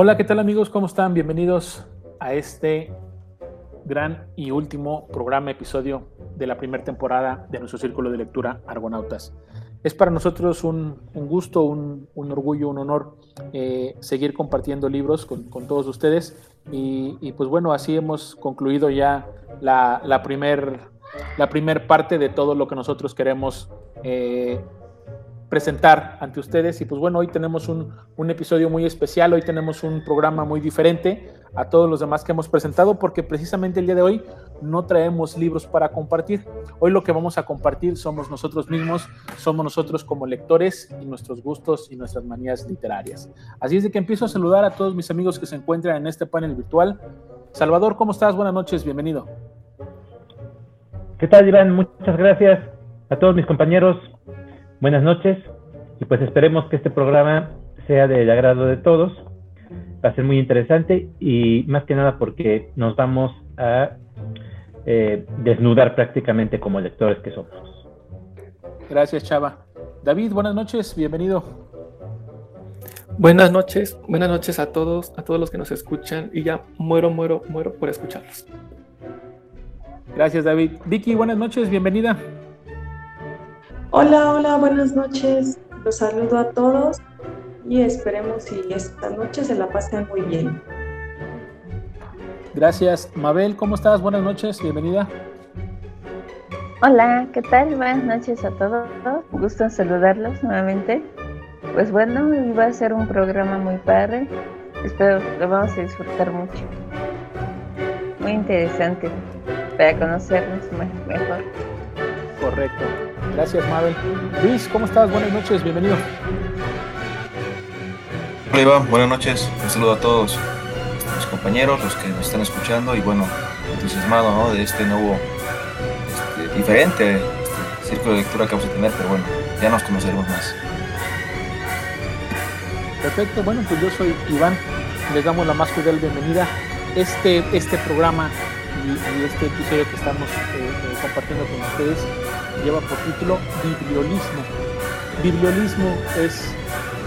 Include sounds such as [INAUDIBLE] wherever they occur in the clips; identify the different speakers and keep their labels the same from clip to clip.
Speaker 1: Hola, ¿qué tal amigos? ¿Cómo están? Bienvenidos a este gran y último programa, episodio de la primera temporada de nuestro círculo de lectura Argonautas. Es para nosotros un, gusto, un, orgullo, un honor eh, seguir compartiendo libros con, todos ustedes y, pues bueno, así hemos concluido ya la, la primer, la primer parte de todo lo que nosotros queremos eh, presentar ante ustedes. Y pues bueno, hoy tenemos un, episodio muy especial, hoy tenemos un programa muy diferente a todos los demás que hemos presentado, porque precisamente el día de hoy no traemos libros para compartir. Hoy lo que vamos a compartir somos nosotros mismos, somos nosotros como lectores y nuestros gustos y nuestras manías literarias. Así es de que empiezo a saludar a todos mis amigos que se encuentran en este panel virtual. Salvador, ¿cómo estás? Buenas noches, bienvenido.
Speaker 2: ¿Qué tal, Iván? Muchas gracias a todos mis compañeros buenas noches y pues esperemos que este programa sea del agrado de todos. Va a ser muy interesante y más que nada porque nos vamos a eh, desnudar prácticamente como lectores que somos.
Speaker 1: Gracias, Chava. David, buenas noches, bienvenido.
Speaker 3: Buenas noches, buenas noches a todos, a todos los que nos escuchan y ya muero, muero, muero por escucharlos.
Speaker 1: Gracias, David. Vicky, buenas noches, bienvenida.
Speaker 4: Hola, hola, buenas noches. Los saludo a todos y esperemos si esta noche se la pasen muy bien.
Speaker 1: Gracias. Mabel, ¿cómo estás? Buenas noches, bienvenida.
Speaker 5: Hola, ¿qué tal? Buenas noches a todos. Gusto en saludarlos nuevamente. Pues bueno, va a ser un programa muy padre. Espero que lo vamos a disfrutar mucho. Muy interesante para conocernos mejor.
Speaker 1: Correcto. Gracias, Mabel. Luis, ¿cómo estás? Buenas noches, bienvenido.
Speaker 6: Hola, Iván, buenas noches. Un saludo a todos mis compañeros, los que nos están escuchando y bueno, entusiasmado ¿no? de este nuevo, este, diferente este círculo de lectura que vamos a tener, pero bueno, ya nos conoceremos más.
Speaker 1: Perfecto, bueno, pues yo soy Iván, les damos la más cordial bienvenida. Este, este programa y, este episodio que estamos eh, eh, compartiendo con ustedes lleva por título Bibliolismo. Bibliolismo es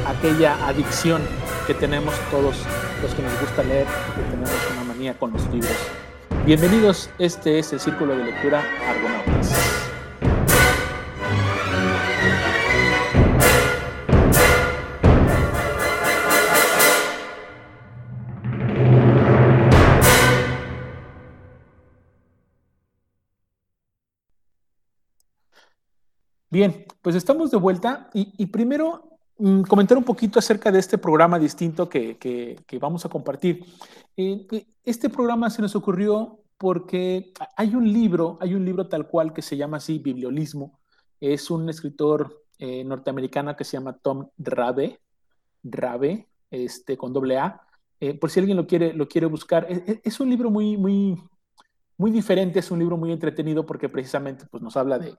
Speaker 1: aquella adicción que tenemos todos los que nos gusta leer, que tenemos una manía con los libros. Bienvenidos, este es el Círculo de Lectura Argonautas. Bien, pues estamos de vuelta y, primero mm, comentar un poquito acerca de este programa distinto que, vamos a compartir. Eh, eh, este programa se nos ocurrió porque hay un libro, hay un libro tal cual que se llama así, Bibliolismo. Es un escritor eh, norteamericano que se llama Tom Rabe, Rabe, este, con doble A. por si alguien lo quiere, lo quiere buscar, es, e, es un libro muy, muy, muy diferente, es un libro muy entretenido porque precisamente pues, nos habla de,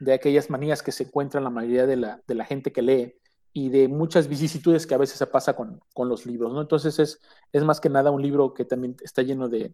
Speaker 1: de aquellas manías que se encuentran la mayoría de la, de la, gente que lee y de muchas vicisitudes que a veces se pasa con, con los libros, ¿no? Entonces es, es, más que nada un libro que también está lleno de,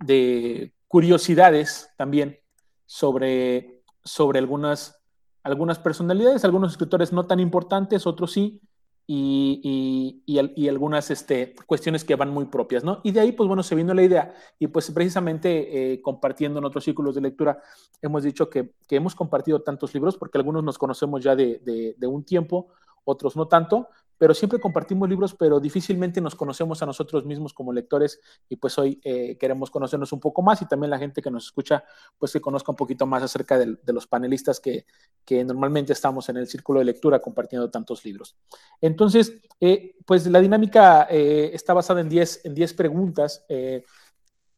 Speaker 1: de curiosidades también sobre, sobre algunas, algunas personalidades, algunos escritores no tan importantes, otros sí, y, y, algunas este, cuestiones que van muy propias, ¿no? Y de ahí, pues bueno, se vino la idea y pues precisamente eh, compartiendo en otros círculos de lectura, hemos dicho que, que, hemos compartido tantos libros porque algunos nos conocemos ya de, de un tiempo, otros no tanto, pero siempre compartimos libros, pero difícilmente nos conocemos a nosotros mismos como lectores y pues hoy eh, queremos conocernos un poco más y también la gente que nos escucha pues que conozca un poquito más acerca de, los panelistas que, que, normalmente estamos en el círculo de lectura compartiendo tantos libros. Entonces, eh, pues la dinámica eh, está basada en 10 en diez preguntas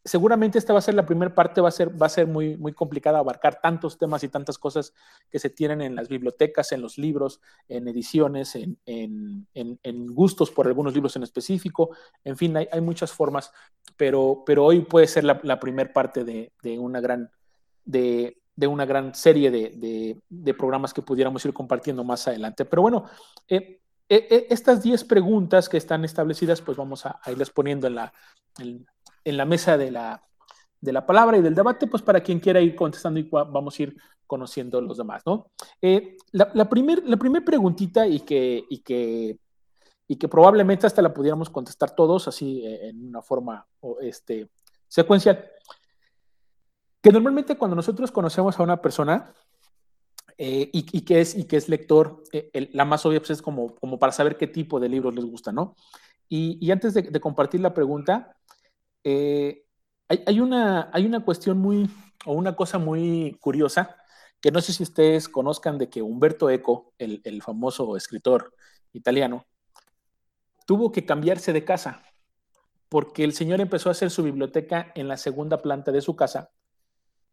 Speaker 1: seguramente esta va a ser la primera parte, va a ser, va a ser muy, muy complicada abarcar tantos temas y tantas cosas que se tienen en las bibliotecas, en los libros, en ediciones, en, en, gustos por algunos libros en específico. En fin, hay, hay muchas formas, pero, pero hoy puede ser la, primera parte de, de, una gran, de, de una gran serie de, de, programas que pudiéramos ir compartiendo más adelante. Pero bueno, eh, eh, eh, estas 10 preguntas que están establecidas, pues vamos a, a irlas poniendo en la, en la mesa de la, de la palabra y del debate, pues para quien quiera ir contestando y vamos a ir conociendo los demás, ¿no? Eh, la, la primera la primer preguntita y que, y que y que probablemente hasta la pudiéramos contestar todos así eh, en una forma este, secuencial. Que normalmente cuando nosotros conocemos a una persona eh, y, que es, y que es lector, eh, la más obvia pues, es como, como para saber qué tipo de libros les gusta, ¿no? Y, antes de, compartir la pregunta, hay, hay, una, hay una cuestión muy, o una cosa muy curiosa, que no sé si ustedes conozcan de que Humberto Eco, el, el famoso escritor italiano, tuvo que cambiarse de casa porque el señor empezó a hacer su biblioteca en la segunda planta de su casa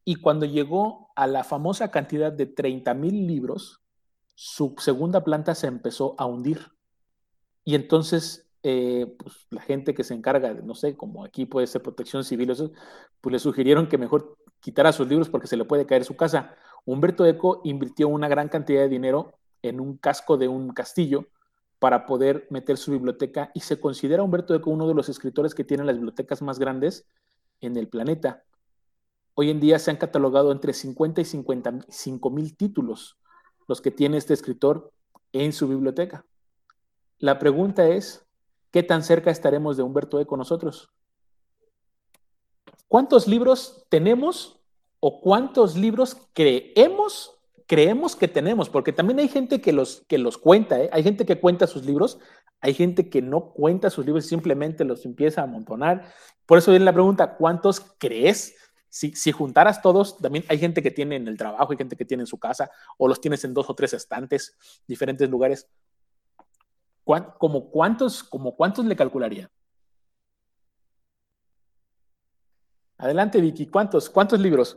Speaker 1: y cuando llegó a la famosa cantidad de 30 mil libros, su segunda planta se empezó a hundir. Y entonces, eh, pues, la gente que se encarga, de, no sé, como aquí puede ser protección civil, eso, pues le sugirieron que mejor quitara sus libros porque se le puede caer su casa. Humberto Eco invirtió una gran cantidad de dinero en un casco de un castillo para poder meter su biblioteca y se considera Humberto Eco uno de los escritores que tiene las bibliotecas más grandes en el planeta. Hoy en día se han catalogado entre 50 y 55 mil títulos los que tiene este escritor en su biblioteca. La pregunta es, ¿qué tan cerca estaremos de Humberto Eco nosotros? ¿Cuántos libros tenemos o cuántos libros creemos creemos que tenemos, porque también hay gente que los, que los cuenta, ¿eh? hay gente que cuenta sus libros, hay gente que no cuenta sus libros, simplemente los empieza a amontonar. Por eso viene la pregunta, ¿cuántos crees? Si, si juntaras todos, también hay gente que tiene en el trabajo, hay gente que tiene en su casa, o los tienes en dos o tres estantes, diferentes lugares. ¿Como cuántos, como cuántos le calcularía? Adelante, Vicky, ¿cuántos, cuántos libros?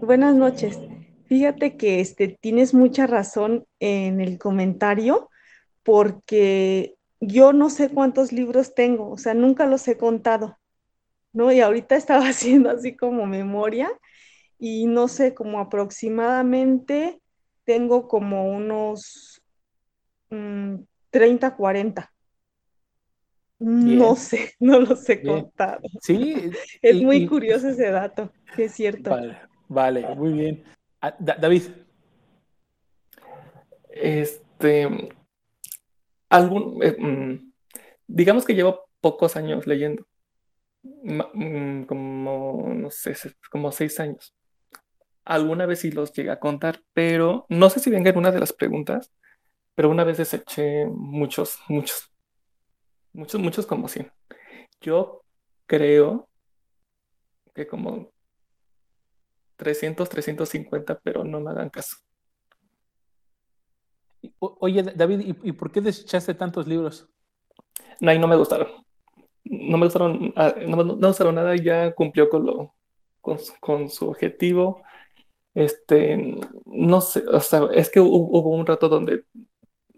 Speaker 4: Buenas noches. Fíjate que este, tienes mucha razón en el comentario porque yo no sé cuántos libros tengo, o sea, nunca los he contado, ¿no? Y ahorita estaba [LAUGHS] haciendo así como memoria y no sé, como aproximadamente tengo como unos 30, mm, 40. No sé, [LAUGHS] no los he contado.
Speaker 1: Sí. [LAUGHS]
Speaker 4: es muy curioso ese dato, es cierto.
Speaker 1: Vale, muy bien. Ah, David.
Speaker 3: Este, algún, eh, mm, digamos que llevo pocos años leyendo, mm, como, no sé, como seis años. Alguna vez sí los llegué a contar, pero no sé si venga en una de las preguntas, pero una vez deseché muchos, muchos, muchos, muchos como 100. Yo creo que como 300, 350, pero no me hagan caso.
Speaker 1: Oye, David, ¿y, por qué desechaste tantos libros?
Speaker 3: No, y no me gustaron. No me gustaron, ah, no, no gustaron nada y ya cumplió con, lo, con, su objetivo. Este, no sé, o sea, es que hubo, un rato donde,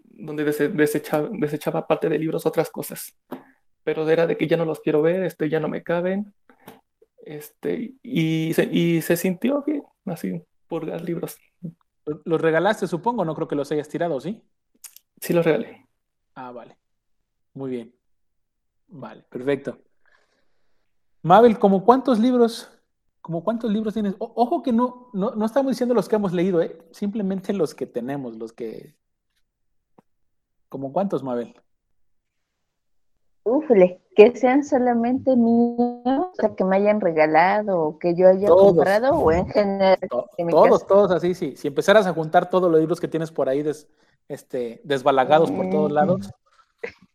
Speaker 3: donde desechaba, desechaba parte de libros otras cosas, pero era de que ya no los quiero ver, este, ya no me caben, este, y, se, y se sintió bien, así, purgar libros.
Speaker 1: ¿Los regalaste, supongo? No creo que los hayas tirado, ¿sí?
Speaker 3: Sí, los regalé.
Speaker 1: Ah, vale. Muy bien. Vale, perfecto. Mabel, ¿como cuántos libros, como cuántos libros tienes? ojo que no, no, no, estamos diciendo los que hemos leído, ¿eh? simplemente los que tenemos, los que... ¿Como cuántos, Mabel?
Speaker 5: Ufle, que sean solamente míos, o sea, que me hayan regalado o que yo haya comprado o en general.
Speaker 1: todos, todos así, sí. Si empezaras a juntar todos los libros que tienes por ahí este, desbalagados por todos lados. [LAUGHS]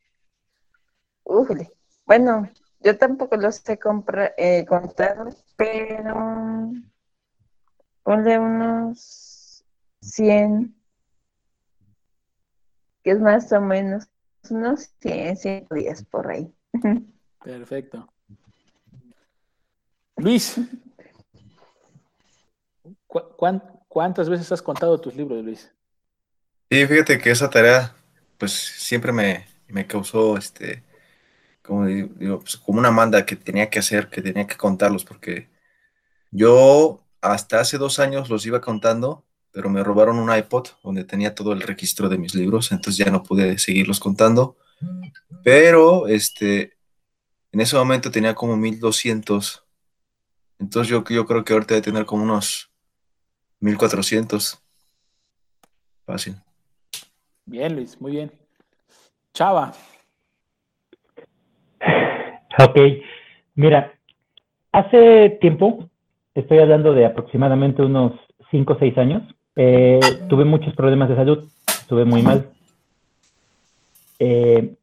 Speaker 5: Ufle. Bueno, yo tampoco los he comprado, eh, contado, pero ponle unos 100, que es más o menos unos 100, 110 por ahí. [LAUGHS]
Speaker 1: Perfecto. Luis, cuántas veces has contado tus libros, Luis?
Speaker 6: Sí, fíjate que esa tarea, pues siempre me, causó, este, como digo, pues, como una manda que tenía que hacer, que tenía que contarlos, porque yo hasta hace dos años los iba contando pero me robaron un iPod donde tenía todo el registro de mis libros, entonces ya no pude seguirlos contando. Pero este, en ese momento tenía como 1200. Entonces yo, yo creo que ahorita debe tener como unos 1400. Fácil.
Speaker 1: Bien, Luis, muy bien. Chava.
Speaker 2: Ok, mira, hace tiempo, estoy hablando de aproximadamente unos 5 o 6 años, eh, tuve muchos problemas de salud, estuve muy mal. Eh,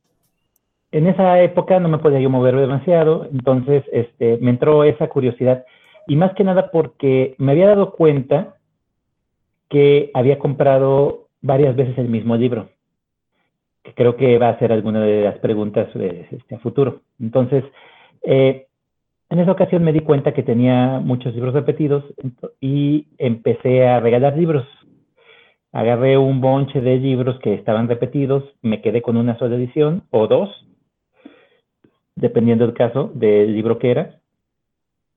Speaker 2: en esa época no me podía yo mover demasiado, entonces este, me entró esa curiosidad. Y más que nada porque me había dado cuenta que había comprado varias veces el mismo libro, que creo que va a ser alguna de las preguntas este, a futuro. Entonces, eh, en esa ocasión me di cuenta que tenía muchos libros repetidos y empecé a regalar libros. Agarré un bonche de libros que estaban repetidos, me quedé con una sola edición o dos, dependiendo del caso del libro que era,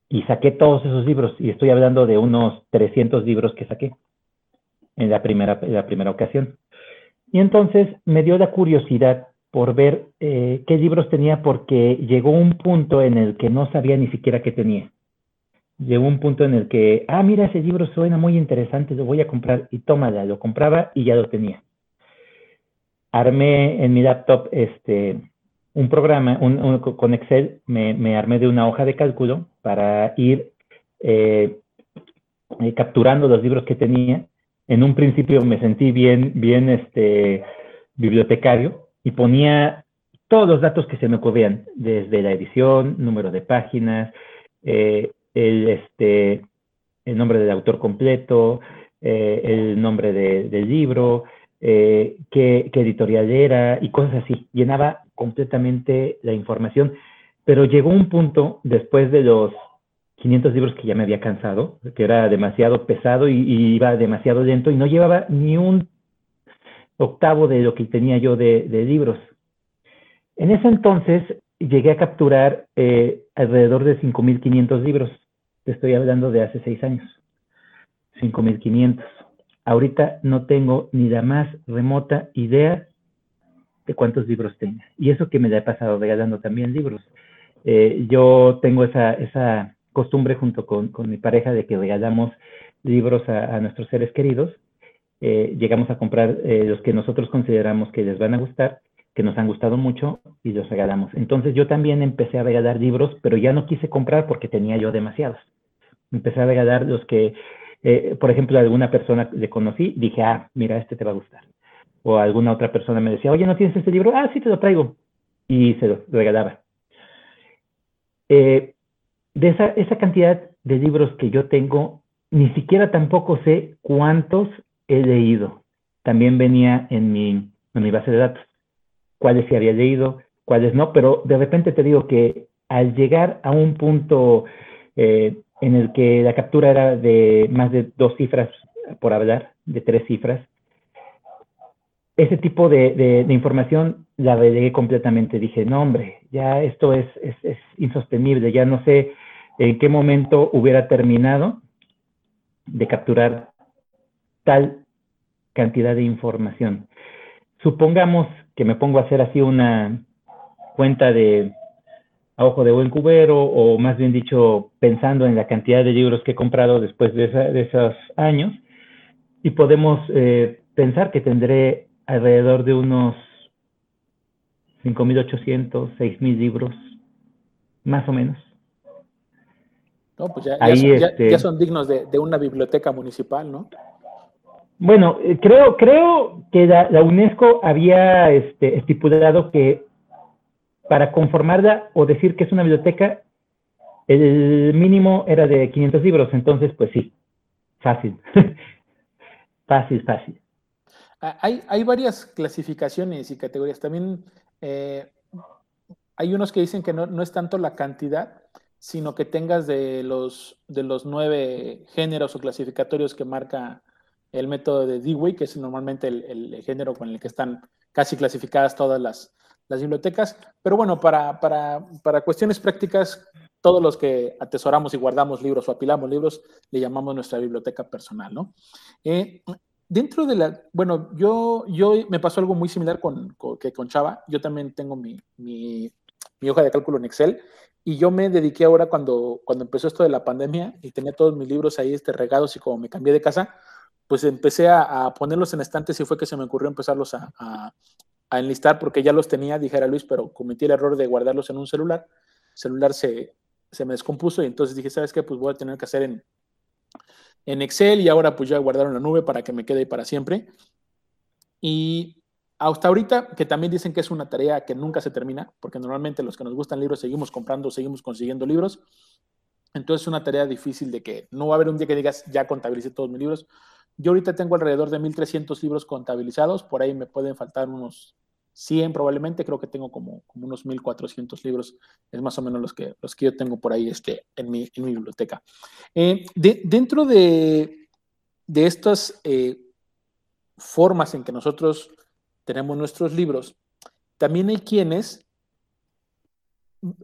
Speaker 2: y saqué todos esos libros, y estoy hablando de unos 300 libros que saqué en la primera, la primera ocasión. Y entonces me dio la curiosidad por ver eh, qué libros tenía, porque llegó un punto en el que no sabía ni siquiera qué tenía. Llegó un punto en el que, ah, mira, ese libro suena muy interesante, lo voy a comprar, y tómala, lo compraba y ya lo tenía. Armé en mi laptop este, un programa, un, con Excel, me, armé de una hoja de cálculo para ir eh, eh, capturando los libros que tenía. En un principio me sentí bien, bien este, bibliotecario y ponía todos los datos que se me ocurrían, desde la edición, número de páginas, eh, el, este, el nombre del autor completo, el nombre del libro, qué, qué, editorial era y cosas así. Llenaba completamente la información, pero llegó un punto después de los 500 libros que ya me había cansado, que era demasiado pesado y, iba demasiado lento y no llevaba ni un octavo de lo que tenía yo de, libros. En ese entonces llegué a capturar eh, alrededor de 5.500 libros. Te estoy hablando de hace seis años. 5.500. Ahorita no tengo ni la más remota idea de cuántos libros tenga. Y eso que me la he pasado regalando también libros. Eh, yo tengo esa, esa costumbre junto con, con, mi pareja de que regalamos libros a, nuestros seres queridos. Eh, llegamos a comprar eh, los que nosotros consideramos que les van a gustar, que nos han gustado mucho y los regalamos. Entonces yo también empecé a regalar libros, pero ya no quise comprar porque tenía yo demasiados. Empecé a regalar los que, por ejemplo, a alguna persona le conocí, dije, ah, mira, este te va a gustar o alguna otra persona me decía, oye, ¿no tienes este libro? Ah, sí, te lo traigo. Y se lo regalaba. Eh, de esa, esa cantidad de libros que yo tengo, ni siquiera tampoco sé cuántos he leído. También venía en mi, en mi base de datos. Cuáles sí había leído, cuáles no, pero de repente te digo que al llegar a un punto eh, en el que la captura era de más de dos cifras por hablar, de tres cifras, ese tipo de, información la relegué completamente. Dije, no, hombre, ya esto es, es, insostenible, ya no sé en qué momento hubiera terminado de capturar tal cantidad de información. Supongamos que me pongo a hacer así una cuenta de a ojo de buen cubero, o más bien dicho, pensando en la cantidad de libros que he comprado después de, esos años, y podemos eh, pensar que tendré alrededor de unos 5.800, 6.000 libros, más o menos.
Speaker 1: No, pues ya, este son, dignos de, una biblioteca municipal, ¿no?
Speaker 2: Bueno, eh, creo, creo que la, UNESCO había este, estipulado que para conformarla o decir que es una biblioteca, el mínimo era de 500 libros, entonces pues sí, fácil, [LAUGHS] fácil, fácil.
Speaker 1: Ah, hay, varias clasificaciones y categorías. También eh, hay unos que dicen que no, es tanto la cantidad, sino que tengas de los, de los nueve géneros o clasificatorios que marca el método de Dewey, que es normalmente el, género con el que están casi clasificadas todas las, bibliotecas. Pero bueno, para, para, cuestiones prácticas, todos los que atesoramos y guardamos libros o apilamos libros, le llamamos nuestra biblioteca personal, ¿no? Eh, Dentro de la, bueno, yo, yo me pasó algo muy similar con, que con Chava. Yo también tengo mi, mi, hoja de cálculo en Excel y yo me dediqué ahora cuando, cuando empezó esto de la pandemia y tenía todos mis libros ahí este, regados y como me cambié de casa, pues empecé a, ponerlos en estantes y fue que se me ocurrió empezarlos a, enlistar porque ya los tenía, dijera Luis, pero cometí el error de guardarlos en un celular. El celular se, me descompuso y entonces dije, ¿sabes qué? Pues voy a tener que hacer en, en Excel y ahora pues ya guardaron la nube para que me quede ahí para siempre. Y hasta ahorita, que también dicen que es una tarea que nunca se termina, porque normalmente los que nos gustan libros seguimos comprando, seguimos consiguiendo libros. Entonces es una tarea difícil de que no va a haber un día que digas, ya contabilicé todos mis libros. Yo ahorita tengo alrededor de 1.300 libros contabilizados, por ahí me pueden faltar unos 100 probablemente, creo que tengo como, como unos 1.400 libros, es más o menos los que, los que yo tengo por ahí este, en, mi, en mi biblioteca. Eh, dentro de, de estas eh, formas en que nosotros tenemos nuestros libros, también hay quienes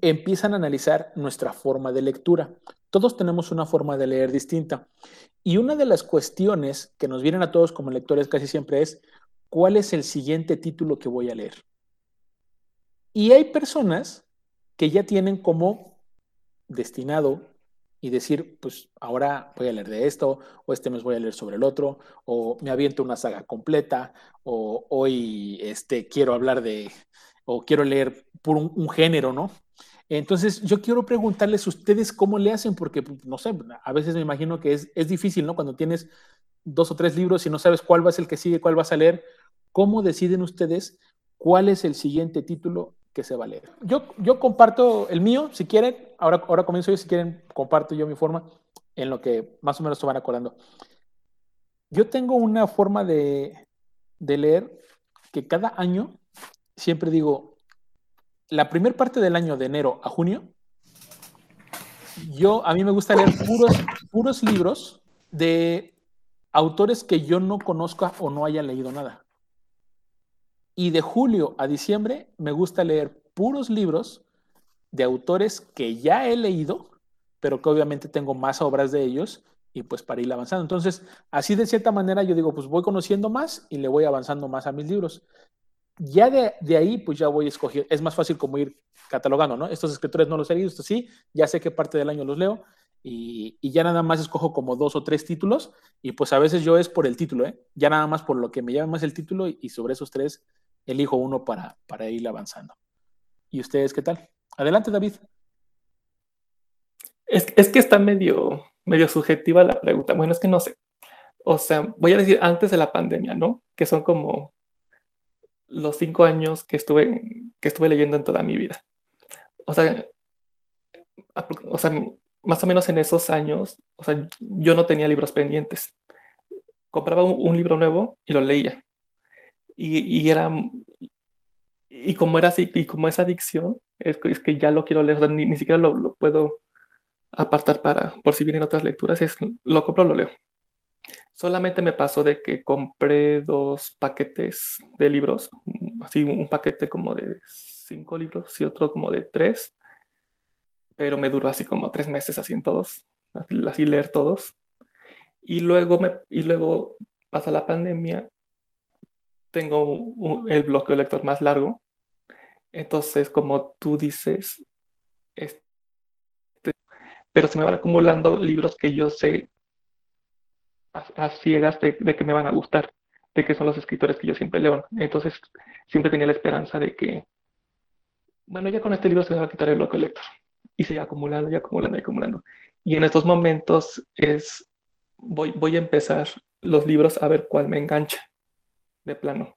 Speaker 1: empiezan a analizar nuestra forma de lectura. Todos tenemos una forma de leer distinta. Y una de las cuestiones que nos vienen a todos como lectores casi siempre es, ¿cuál es el siguiente título que voy a leer? Y hay personas que ya tienen como destinado y decir, pues ahora voy a leer de esto, o este mes voy a leer sobre el otro, o me aviento una saga completa, o hoy este, quiero hablar de, o quiero leer por un, género, ¿no? Entonces, yo quiero preguntarles ustedes cómo le hacen, porque, pues, no sé, a veces me imagino que es, es difícil, ¿no? Cuando tienes dos o tres libros y no sabes cuál va a ser el que sigue, cuál vas a leer, ¿cómo deciden ustedes cuál es el siguiente título que se va a leer. Yo, yo comparto el mío, si quieren, ahora, ahora comienzo yo, si quieren, comparto yo mi forma en lo que más o menos se van acordando. Yo tengo una forma de, de leer que cada año siempre digo, la primera parte del año, de enero a junio, yo, a mí me gusta leer puros, puros libros de autores que yo no conozca o no haya leído nada. Y de julio a diciembre me gusta leer puros libros de autores que ya he leído, pero que obviamente tengo más obras de ellos y pues para ir avanzando. Entonces, así de cierta manera yo digo, pues voy conociendo más y le voy avanzando más a mis libros. Ya de, de ahí, pues ya voy escogiendo, es más fácil como ir catalogando, ¿no? Estos escritores no los he leído, estos sí, ya sé qué parte del año los leo y, y, ya nada más escojo como dos o tres títulos y pues a veces yo es por el título, ¿eh? Ya nada más por lo que me llama más el título y sobre esos tres elijo uno para, para ir avanzando. ¿Y ustedes qué tal? Adelante, David.
Speaker 3: Es, es, que está medio, medio subjetiva la pregunta. Bueno, es que no sé. O sea, voy a decir antes de la pandemia, ¿no? Que son como los cinco años que estuve, que estuve leyendo en toda mi vida. O sea, o sea, más o menos en esos años, o sea, yo no tenía libros pendientes. Compraba un, un libro nuevo y lo leía y, era, y como era así, y como esa adicción, es, es que ya lo quiero leer, ni, ni, siquiera lo, lo, puedo apartar para, por si vienen otras lecturas, es, lo compro, lo leo. Solamente me pasó de que compré dos paquetes de libros, así un paquete como de cinco libros y otro como de tres, pero me duró así como tres meses así en todos, así leer todos. Y luego, me, y luego pasa la pandemia tengo el bloqueo lector más largo. Entonces, como tú dices, este, pero se me van acumulando libros que yo sé a, ciegas de, que me van a gustar, de que son los escritores que yo siempre leo. Entonces, siempre tenía la esperanza de que, bueno, ya con este libro se me va a quitar el bloqueo lector. Y se va acumulando y acumulando y acumulando. Y en estos momentos es, voy, voy a empezar los libros a ver cuál me engancha de plano.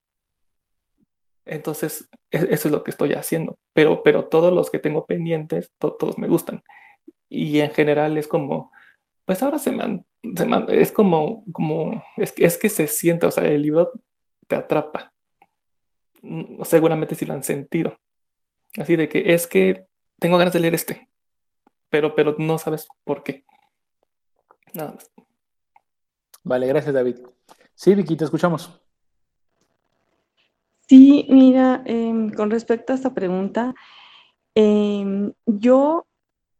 Speaker 3: Entonces, e, eso es lo que estoy haciendo. Pero, pero todos los que tengo pendientes, todos me gustan. Y en general es como, pues ahora se me, es como, como, es, es que se siente, o sea, el libro te atrapa. Mm, seguramente si lo han sentido. Así de que es que tengo ganas de leer este, pero, pero no sabes por qué. Nada más.
Speaker 1: Vale, gracias David. Sí, Vicky, te escuchamos.
Speaker 4: Sí, mira, em, con respecto a esta pregunta, em, yo,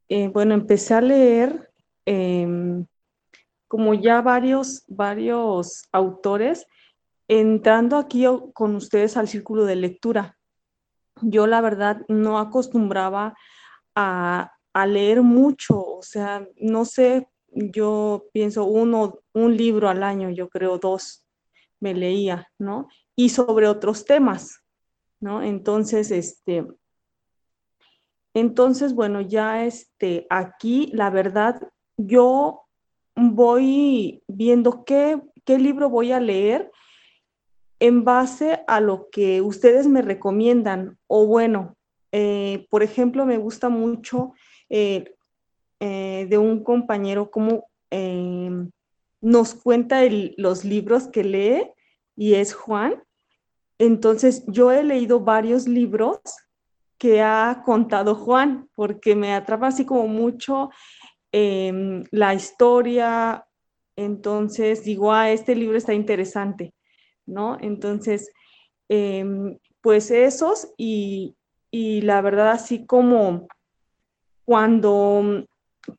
Speaker 4: eh, bueno, empecé a leer em, como ya varios, varios autores, entrando aquí con ustedes al círculo de lectura. Yo la verdad no acostumbraba a, a leer mucho, o sea, no sé yo pienso uno, un libro al año, yo creo dos me leía, ¿no? Y sobre otros temas, ¿no? Entonces, este, entonces, bueno, ya este, aquí, la verdad, yo voy viendo qué, qué libro voy a leer en base a lo que ustedes me recomiendan. O bueno, eh, por ejemplo, me gusta mucho eh, eh, de un compañero como nos cuenta los libros que lee y es Juan. Entonces, yo he leído varios libros que ha contado Juan, porque me atrapa así como mucho em, la historia. Entonces, digo, ah, este libro está interesante. ¿no? Entonces, em, pues esos y, la verdad así como cuando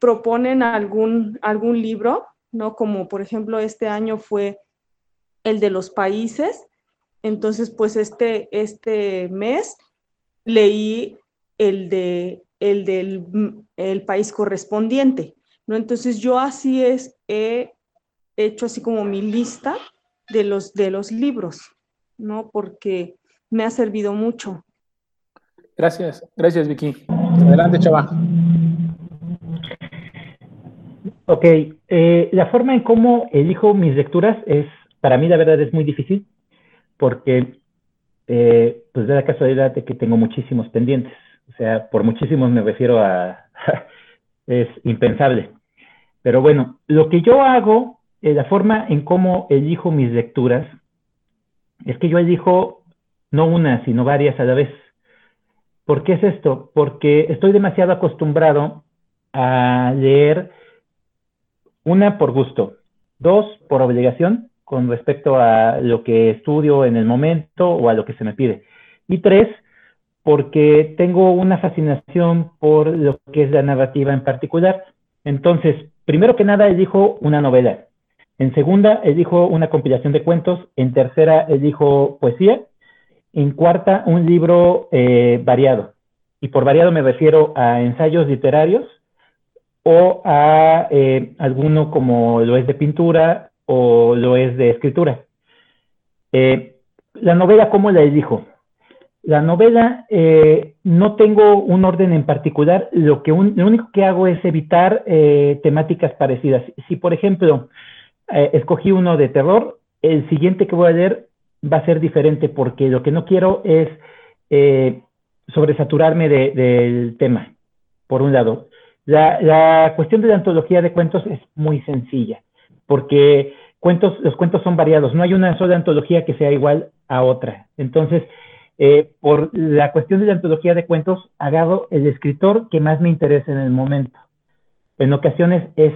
Speaker 4: proponen algún, algún libro, ¿no? Como por ejemplo este año fue el de los países, entonces pues este, este mes leí el, de, el del el país correspondiente, ¿no? Entonces yo así es, he hecho así como mi lista de los, de los libros, ¿no? Porque me ha servido mucho.
Speaker 1: Gracias, gracias Vicky. Adelante, Chava.
Speaker 2: Ok, eh, la forma en cómo elijo mis lecturas es, para mí la verdad es muy difícil, porque eh, pues da la casualidad de que tengo muchísimos pendientes. O sea, por muchísimos me refiero a, [LAUGHS] es impensable. Pero bueno, lo que yo hago eh, la forma en cómo elijo mis lecturas es que yo elijo no una, sino varias a la vez. ¿Por qué es esto? Porque estoy demasiado acostumbrado a leer una por gusto, dos por obligación con respecto a lo que estudio en el momento o a lo que se me pide. Y tres, porque tengo una fascinación por lo que es la narrativa en particular. Entonces, primero que nada, elijo una novela. En segunda, elijo una compilación de cuentos. En tercera, elijo poesía. En cuarta, un libro eh, variado. Y por variado me refiero a ensayos literarios o a eh, alguno como lo es de pintura o lo es de escritura. Eh, la novela, ¿cómo la elijo? La novela, no tengo un orden en particular, lo, que lo único que hago es evitar temáticas parecidas. Si, por ejemplo, eh, escogí uno de terror. El siguiente que voy a leer va a ser diferente porque lo que no quiero es eh, sobresaturarme del tema, por un lado. La, cuestión de la antología de cuentos es muy sencilla, porque cuentos, los cuentos son variados, no hay una sola antología que sea igual a otra. Entonces, eh, por la cuestión de la antología de cuentos, agarro el escritor que más me interesa en el momento. En ocasiones es,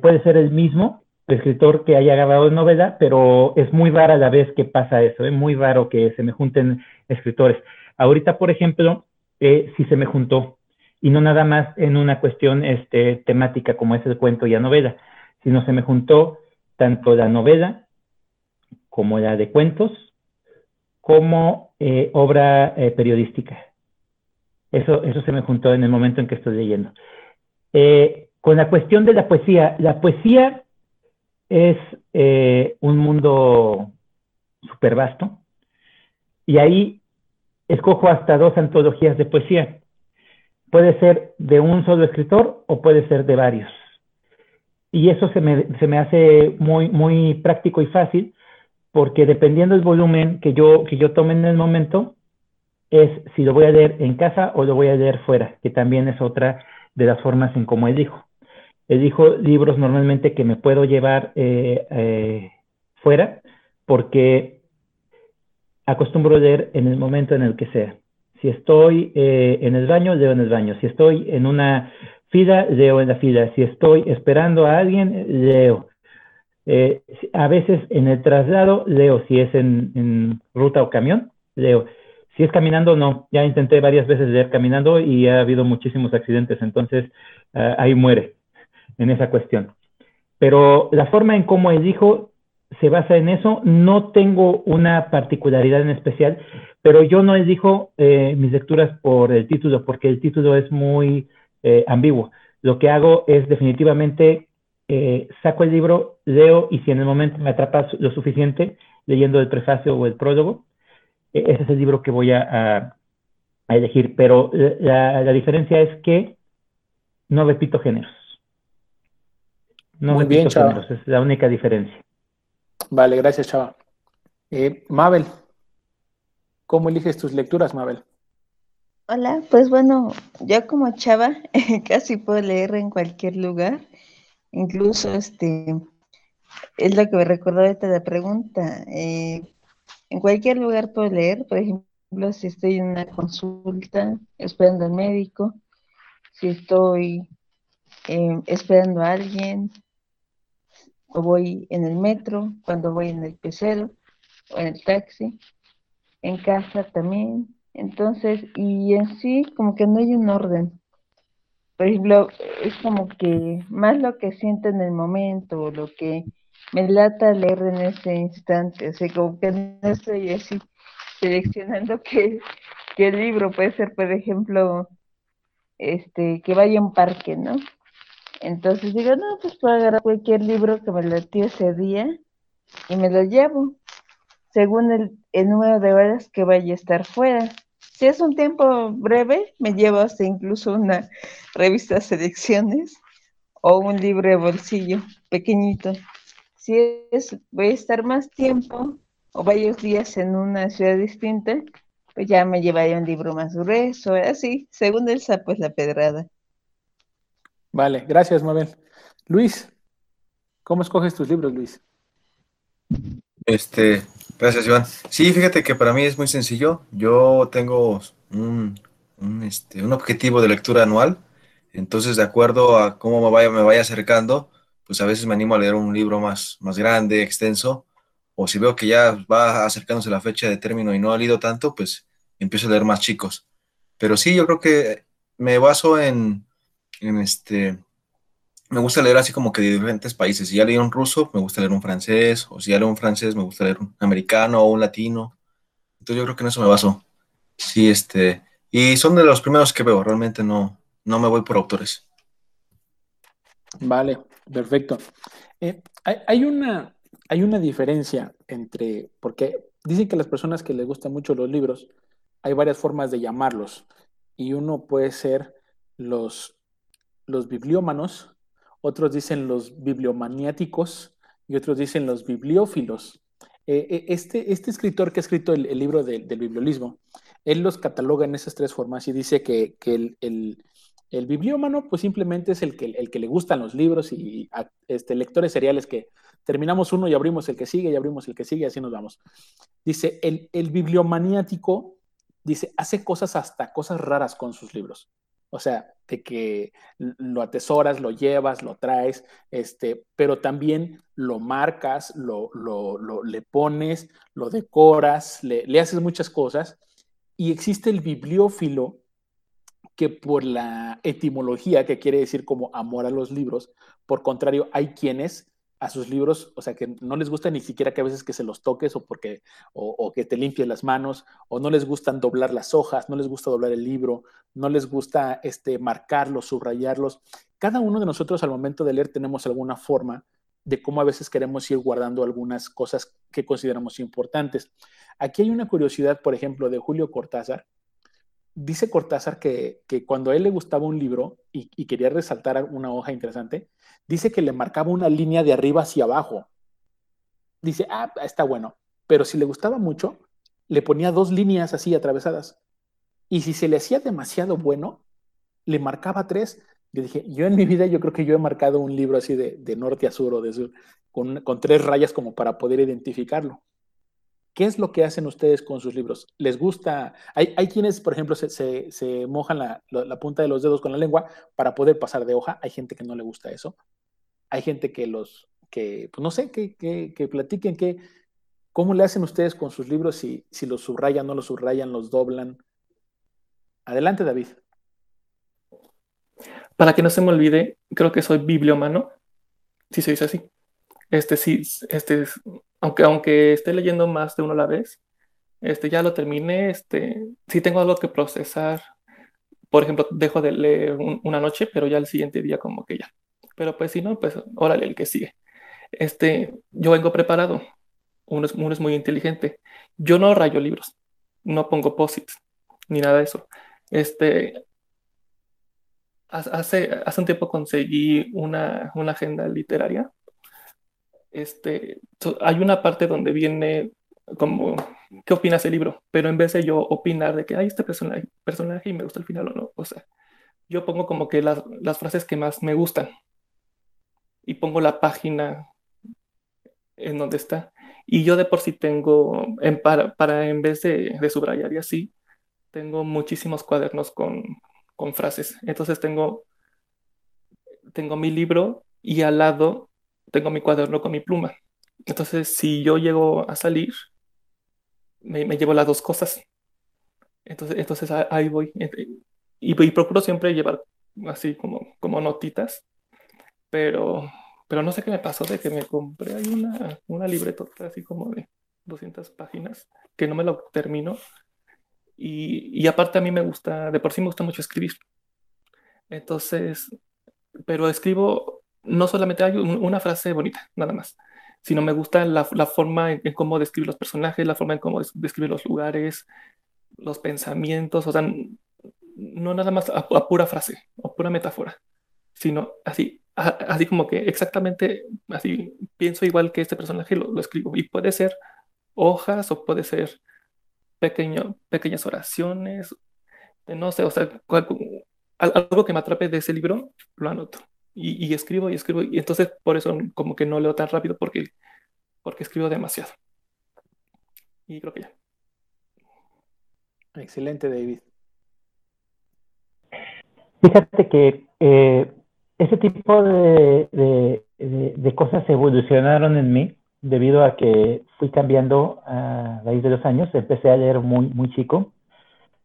Speaker 2: puede ser el mismo, escritor que haya grabado novela, pero es muy rara la vez que pasa eso, es muy raro que se me junten escritores. Ahorita, por ejemplo, eh, sí se me juntó, y no nada más en una cuestión este, temática como es el cuento y la novela, sino se me juntó tanto la novela como la de cuentos, como eh, obra eh, periodística. Eso, eso se me juntó en el momento en que estoy leyendo. con la cuestión de la poesía, la poesía es eh, un mundo súper vasto y ahí escojo hasta dos antologías de poesía. Puede ser de un solo escritor o puede ser de varios. Y eso se me, se me hace muy, muy práctico y fácil porque dependiendo del volumen que yo, que yo tome en el momento, es si lo voy a leer en casa o lo voy a leer fuera, que también es otra de las formas en cómo elijo elijo libros normalmente que me puedo llevar eh, eh, fuera porque acostumbro leer en el momento en el que sea. Si estoy eh, en el baño, leo en el baño. Si estoy en una fila, leo en la fila. Si estoy esperando a alguien, leo. a veces en el traslado, leo. Si es en, ruta o camión, leo. Si es caminando, no. Ya intenté varias veces leer caminando y ha habido muchísimos accidentes, entonces ah, ahí muere en esa cuestión. Pero la forma en cómo elijo se basa en eso. No tengo una particularidad en especial, pero yo no elijo eh, mis lecturas por el título, porque el título es muy eh, ambiguo. Lo que hago es definitivamente eh, saco el libro, leo y si en el momento me atrapa lo suficiente leyendo el prefacio o el prólogo, e, ese es el libro que voy a, a, elegir. Pero la, la, diferencia es que no repito géneros. No
Speaker 1: Muy
Speaker 2: repito
Speaker 1: bien,
Speaker 2: géneros, es la única diferencia.
Speaker 1: Vale, gracias, Chava. Eh, Mabel, ¿cómo eliges tus lecturas, Mabel?
Speaker 5: Hola, pues bueno, yo como chava [LAUGHS] casi puedo leer en cualquier lugar, incluso este, es lo que me recordó esta la pregunta, eh, en cualquier lugar puedo leer, por ejemplo, si estoy en una consulta esperando al médico, si estoy eh, esperando a alguien, o voy en el metro, cuando voy en el pecero, o en el taxi, en casa también, entonces, y en sí como que no hay un orden. Por ejemplo, es como que más lo que siento en el momento, lo que me lata leer en ese instante, o sea, como que no estoy así seleccionando [LAUGHS] qué, qué libro, puede ser, por ejemplo, este, que vaya a un parque, ¿no? Entonces digo, no, pues puedo agarrar cualquier libro que me latió ese día y me lo llevo según el, el, número de horas que vaya a estar fuera. Si es un tiempo breve, me llevo hasta incluso una revista selecciones o un libro de bolsillo pequeñito. Si es, voy a estar más tiempo o varios días en una ciudad distinta, pues ya me llevaría un libro más grueso, así, según el sapo es la pedrada.
Speaker 1: Vale, gracias, Mabel. Luis, ¿cómo escoges tus libros, Luis?
Speaker 6: Este, gracias, Iván. Sí, fíjate que para mí es muy sencillo. Yo tengo un, este, un objetivo de lectura anual. Entonces, de acuerdo a cómo me vaya, me vaya acercando, pues a veces me animo a leer un libro más, más grande, extenso. O si veo que ya va acercándose la fecha de término y no ha leído tanto, pues empiezo a leer más chicos. Pero sí, yo creo que me baso en, en este, me gusta leer así como que de diferentes países. Si ya leí un ruso, me gusta leer un francés, o si ya leo un francés, me gusta leer un americano o un latino. Entonces yo creo que en eso me baso. Sí, este, y son de los primeros que veo, realmente no, no me voy por autores.
Speaker 1: Vale, perfecto. Eh, hay, hay, una, hay una diferencia entre, porque dicen que las personas que les gustan mucho los libros, hay varias formas de llamarlos, y uno puede ser los, los bibliómanos, otros dicen los bibliomaniáticos y otros dicen los bibliófilos. Eh, este, este escritor que ha escrito el, libro de, del bibliolismo, él los cataloga en esas tres formas y dice que, el, el, bibliómano pues simplemente es el que, el que le gustan los libros y este, lectores seriales que terminamos uno y abrimos el que sigue y abrimos el que sigue y así nos vamos. Dice, el, el bibliomaniático, dice, hace cosas hasta cosas raras con sus libros. O sea, de que lo atesoras, lo llevas, lo traes, este, pero también lo marcas, lo, lo, lo le pones, lo decoras, le, le, haces muchas cosas. Y existe el bibliófilo que por la etimología, que quiere decir como amor a los libros, por contrario, hay quienes a sus libros, o sea, que no les gusta ni siquiera que a veces que se los toques o porque, o, que te limpies las manos, o no les gustan doblar las hojas, no les gusta doblar el libro, no les gusta este, marcarlos, subrayarlos. Cada uno de nosotros al momento de leer tenemos alguna forma de cómo a veces queremos ir guardando algunas cosas que consideramos importantes. Aquí hay una curiosidad, por ejemplo, de Julio Cortázar. Dice Cortázar que, que cuando a él le gustaba un libro y, quería resaltar una hoja interesante, dice que le marcaba una línea de arriba hacia abajo. Dice, ah, está bueno. Pero si le gustaba mucho, le ponía dos líneas así atravesadas. Y si se le hacía demasiado bueno, le marcaba tres. Yo dije, yo en mi vida yo creo que yo he marcado un libro así de, de norte a sur o de sur, con, con, tres rayas como para poder identificarlo. ¿Qué es lo que hacen ustedes con sus libros? ¿Les gusta? Hay, hay quienes, por ejemplo, se, se, se mojan la, la, punta de los dedos con la lengua para poder pasar de hoja. Hay gente que no le gusta eso. Hay gente que los, que, pues no sé, que, que, que platiquen que, cómo le hacen ustedes con sus libros, si, si los subrayan, no los subrayan, los doblan. Adelante, David.
Speaker 3: Para que no se me olvide, creo que soy bibliomano, si se dice así. Este sí, este, aunque, aunque esté leyendo más de uno a la vez, este, ya lo terminé, este, sí tengo algo que procesar. Por ejemplo, dejo de leer un, una noche, pero ya el siguiente día como que ya, Pero pues si no, pues órale, el que sigue. Este, yo vengo preparado. Uno es, uno es muy inteligente. Yo no rayo libros, no pongo posits, ni nada de eso. Este, hace, hace un tiempo conseguí una, una agenda literaria. Este, hay una parte donde viene como, ¿qué opinas del libro? Pero en vez de yo opinar de que hay este personaje, personaje y me gusta el final o no, o sea, yo pongo como que las, las frases que más me gustan y pongo la página en donde está. Y yo de por sí tengo, en, para, para en vez de, de, subrayar y así, tengo muchísimos cuadernos con, con frases. Entonces tengo, tengo mi libro y al lado tengo mi cuaderno con mi pluma. Entonces, si yo llego a salir, me, me llevo las dos cosas. Entonces, entonces ahí voy. Y, y, procuro siempre llevar así como, como notitas. Pero, pero no sé qué me pasó de que me compré ahí una, una libretota así como de 200 páginas, que no me lo termino. Y, y aparte a mí me gusta, de por sí me gusta mucho escribir. Entonces, pero escribo, no solamente hay una frase bonita, nada más sino me gusta la, forma en, cómo describe los personajes, la forma en cómo describe los lugares, los pensamientos, o sea, no nada más a, pura frase o pura metáfora, sino así, así como que exactamente así pienso igual que este personaje lo, lo escribo. Y puede ser hojas o puede ser pequeño, pequeñas oraciones, no sé, o sea, algo que me atrape de ese libro, lo anoto y, escribo y escribo, y entonces por eso como que no leo tan rápido porque, porque escribo demasiado. Y creo que ya.
Speaker 1: Excelente, David.
Speaker 2: Fíjate que eh, ese tipo de, de, de, cosas evolucionaron en mí debido a que fui cambiando a raíz de los años. Empecé a leer muy, muy chico.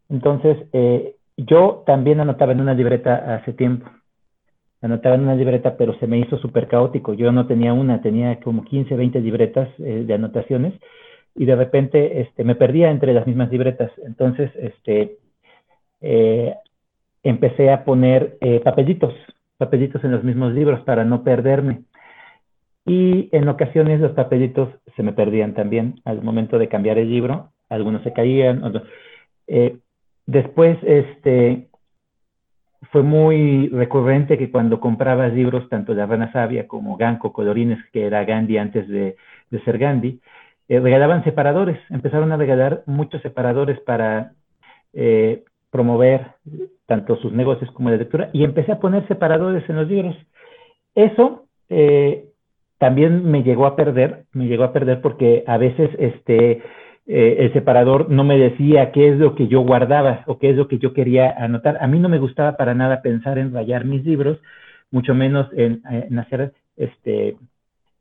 Speaker 2: Entonces, eh, yo también anotaba en una libreta hace tiempo anotaba en una libreta, pero se me hizo súper caótico. Yo no tenía una, tenía como 15, 20 libretas eh, de anotaciones y de repente este, me perdía entre las mismas libretas. Entonces, este, eh, empecé a poner eh, papelitos, papelitos en los mismos libros para no perderme. Y en ocasiones los papelitos se me perdían también al momento de cambiar el libro, algunos se caían. Otros. después, este, fue muy recurrente que cuando comprabas libros, tanto de Rana Sabia como Ganco, Colorines, que era Gandhi antes de, de ser Gandhi, eh, regalaban separadores, empezaron a regalar muchos separadores para eh, promover tanto sus negocios como la lectura, y empecé a poner separadores en los libros. Eso eh, también me llegó a perder, me llegó a perder porque a veces este, eh, el separador no me decía qué es lo que yo guardaba o qué es lo que yo quería anotar. A mí no me gustaba para nada pensar en rayar mis libros, mucho menos en, hacer este,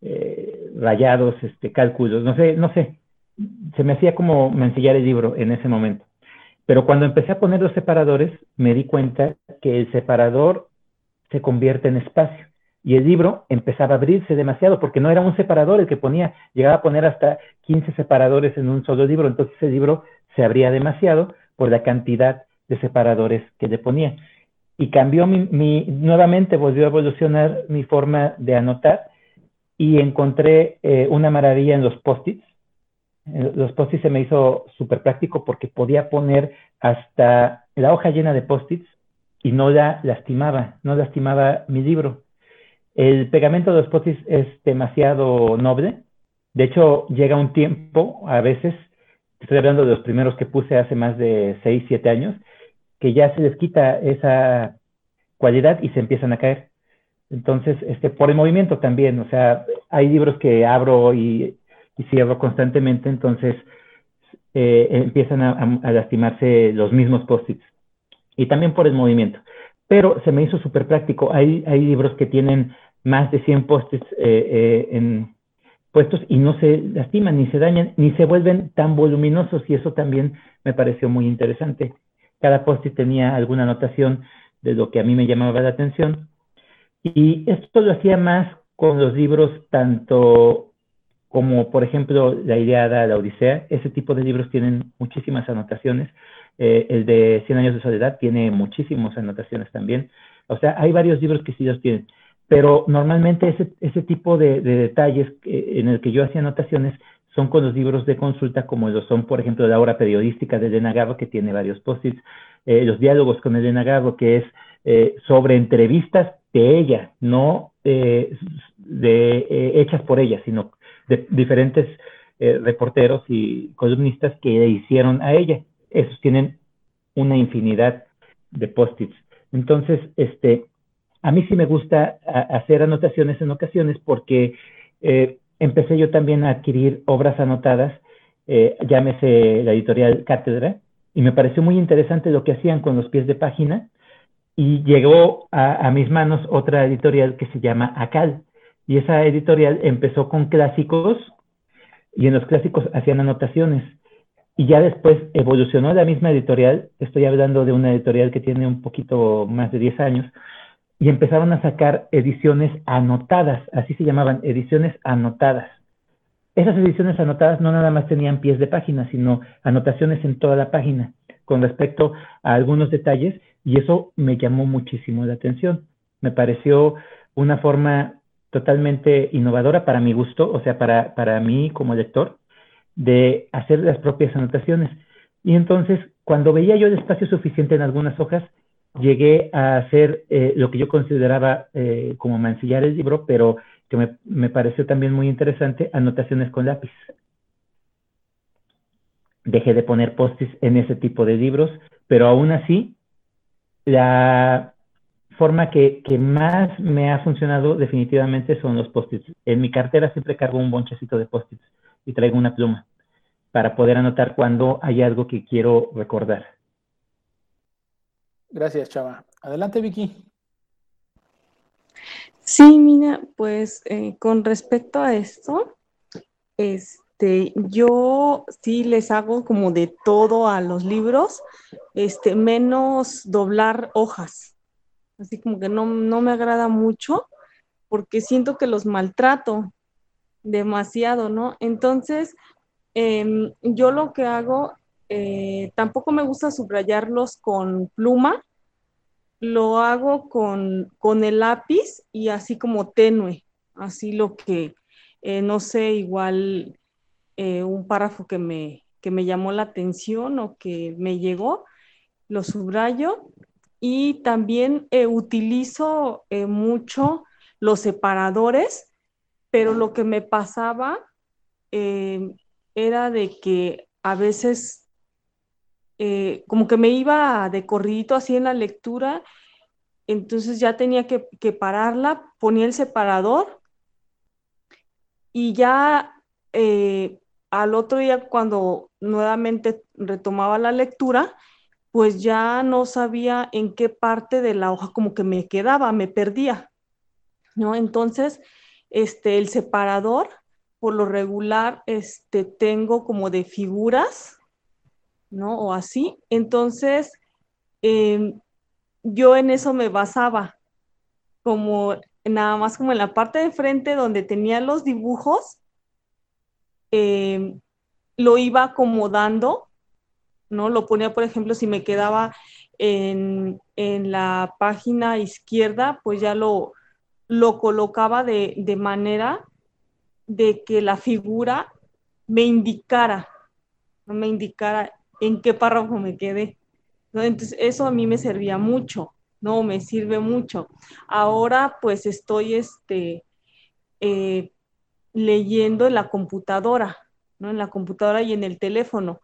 Speaker 2: eh, rayados, este, cálculos, no sé, no sé. Se me hacía como mensillar el libro en ese momento. Pero cuando empecé a poner los separadores, me di cuenta que el separador se convierte en espacio y el libro empezaba a abrirse demasiado porque no era un separador el que ponía, llegaba a poner hasta 15 separadores en un solo libro, entonces el libro se abría demasiado por la cantidad de separadores que le ponía. Y cambió mi, nuevamente volvió a evolucionar mi forma de anotar y encontré eh, una maravilla en los post-its. Eh, los post-its se me hizo súper práctico porque podía poner hasta la hoja llena de post-its y no la lastimaba, no lastimaba mi libro. El pegamento de los potis es demasiado noble. De hecho, llega un tiempo, a veces, estoy hablando de los primeros que puse hace más de 6, 7 años, que ya se les quita esa cualidad y se empiezan a caer. Entonces, este, por el movimiento también, o sea, hay libros que abro y, cierro constantemente, entonces eh, empiezan a, lastimarse los mismos post-its. Y también por el movimiento. Pero se me hizo súper práctico. Hay libros que tienen más de 100 postes eh, eh, puestos y no se lastiman, ni se dañan, ni se vuelven tan voluminosos y eso también me pareció muy interesante. Cada post tenía alguna anotación de lo que a mí me llamaba la atención y esto lo hacía más con los libros tanto como por ejemplo La Iliada, La Odisea, ese tipo de libros tienen muchísimas anotaciones. Eh, el de Cien años de soledad tiene muchísimas anotaciones también. O sea, hay varios libros que sí los tienen pero normalmente ese, ese tipo de, detalles en el que yo hacía anotaciones son con los libros de consulta, como lo son, por ejemplo, la obra periodística de Elena Garro, que tiene varios post-its, eh, los diálogos con Elena Garro, que es eh, sobre entrevistas de ella, no de, hechas por ella, sino de diferentes reporteros y columnistas que le hicieron a ella. Esos tienen una infinidad de post-its. Entonces, este, a mí sí me gusta hacer anotaciones en ocasiones porque eh, empecé yo también a adquirir obras anotadas, eh, llámese la editorial Cátedra, y me pareció muy interesante lo que hacían con los pies de página, y llegó a, mis manos otra editorial que se llama Acal, y esa editorial empezó con clásicos, y en los clásicos hacían anotaciones, y ya después evolucionó la misma editorial, estoy hablando de una editorial que tiene un poquito más de 10 años, y empezaron a sacar ediciones anotadas, así se llamaban, ediciones anotadas. Esas ediciones anotadas no nada más tenían pies de página, sino anotaciones en toda la página con respecto a algunos detalles y eso me llamó muchísimo la atención. Me pareció una forma totalmente innovadora para mi gusto, o sea, para, para mí como lector, de hacer las propias anotaciones. Y entonces, cuando veía yo el espacio suficiente en algunas hojas, llegué a hacer eh, lo que yo consideraba eh, como mancillar el libro, pero que me, pareció también muy interesante, anotaciones con lápiz. Dejé de poner postis en ese tipo de libros, pero aún así, la forma que, que más me ha funcionado definitivamente son los post En mi cartera siempre cargo un bonchecito de post y traigo una pluma para poder anotar cuando hay algo que quiero recordar.
Speaker 1: Gracias, Chava. Adelante, Vicky.
Speaker 4: Sí, mira, pues eh, con respecto a esto, este, yo sí les hago como de todo a los libros, este, menos doblar hojas. Así como que no, me agrada mucho porque siento que los maltrato demasiado, ¿no? Entonces, em, yo lo que hago, eh, tampoco me gusta subrayarlos con pluma, lo hago con, el lápiz y así como tenue, así lo que, eh, no sé, igual eh, un párrafo que me, que me llamó la atención o que me llegó, lo subrayo. Y también utilizo mucho los separadores, pero lo que me pasaba era de que a veces eh, como que me iba de corridito así en la lectura, entonces ya tenía que, pararla, ponía el separador y ya eh, al otro día cuando nuevamente retomaba la lectura, pues ya no sabía en qué parte de la hoja como que me quedaba, me perdía, ¿no? Entonces, este, el separador, por lo regular, este, tengo como de figuras, ¿no? O así. Entonces, em, yo en eso me basaba, como nada más como en la parte de frente donde tenía los dibujos, em, lo iba acomodando, ¿no? Lo ponía, por ejemplo, si me quedaba en, la página izquierda, pues ya lo, lo colocaba de, de manera de que la figura me indicara, me indicara en qué párrafo me quedé. Entonces, eso a mí me servía mucho, ¿no? Me sirve mucho. Ahora, pues estoy este, eh, leyendo en la computadora, ¿no? En la computadora y en el teléfono.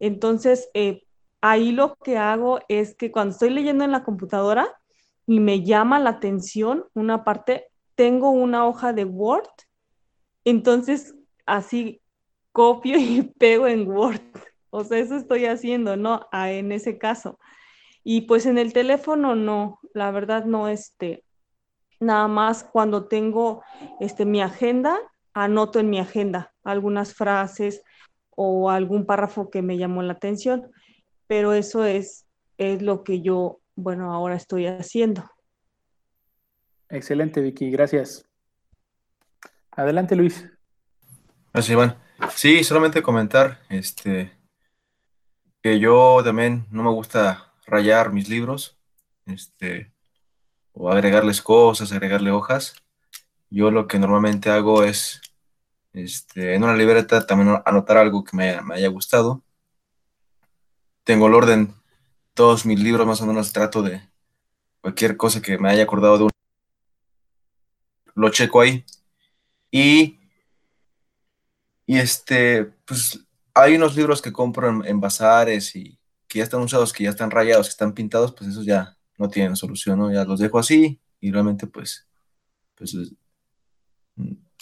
Speaker 4: Entonces, eh, ahí lo que hago es que cuando estoy leyendo en la computadora y me llama la atención una parte, tengo una hoja de Word, entonces así copio y [LAUGHS] pego en Word o sea, eso estoy haciendo, ¿no? en ese caso. Y pues en el teléfono no, la verdad no, este, nada más cuando tengo este, mi agenda, anoto en mi agenda algunas frases o algún párrafo que me llamó la atención, pero eso es, es lo que yo, bueno, ahora estoy haciendo.
Speaker 1: Excelente, Vicky, gracias. Adelante, Luis.
Speaker 6: Gracias, Iván. Sí, solamente comentar, este, yo también no me gusta rayar mis libros, este, o agregarles cosas, agregarle hojas. Yo lo que normalmente hago es este, en una libreta también anotar algo que me, haya gustado. Tengo el orden, todos mis libros más o menos trato de cualquier cosa que me haya acordado de un... Lo checo ahí. Y, y este, pues hay unos libros que compro en, en bazares y que ya están usados, que ya están rayados, que están pintados, pues esos ya no tienen solución, ¿no? Ya los dejo así y realmente pues, pues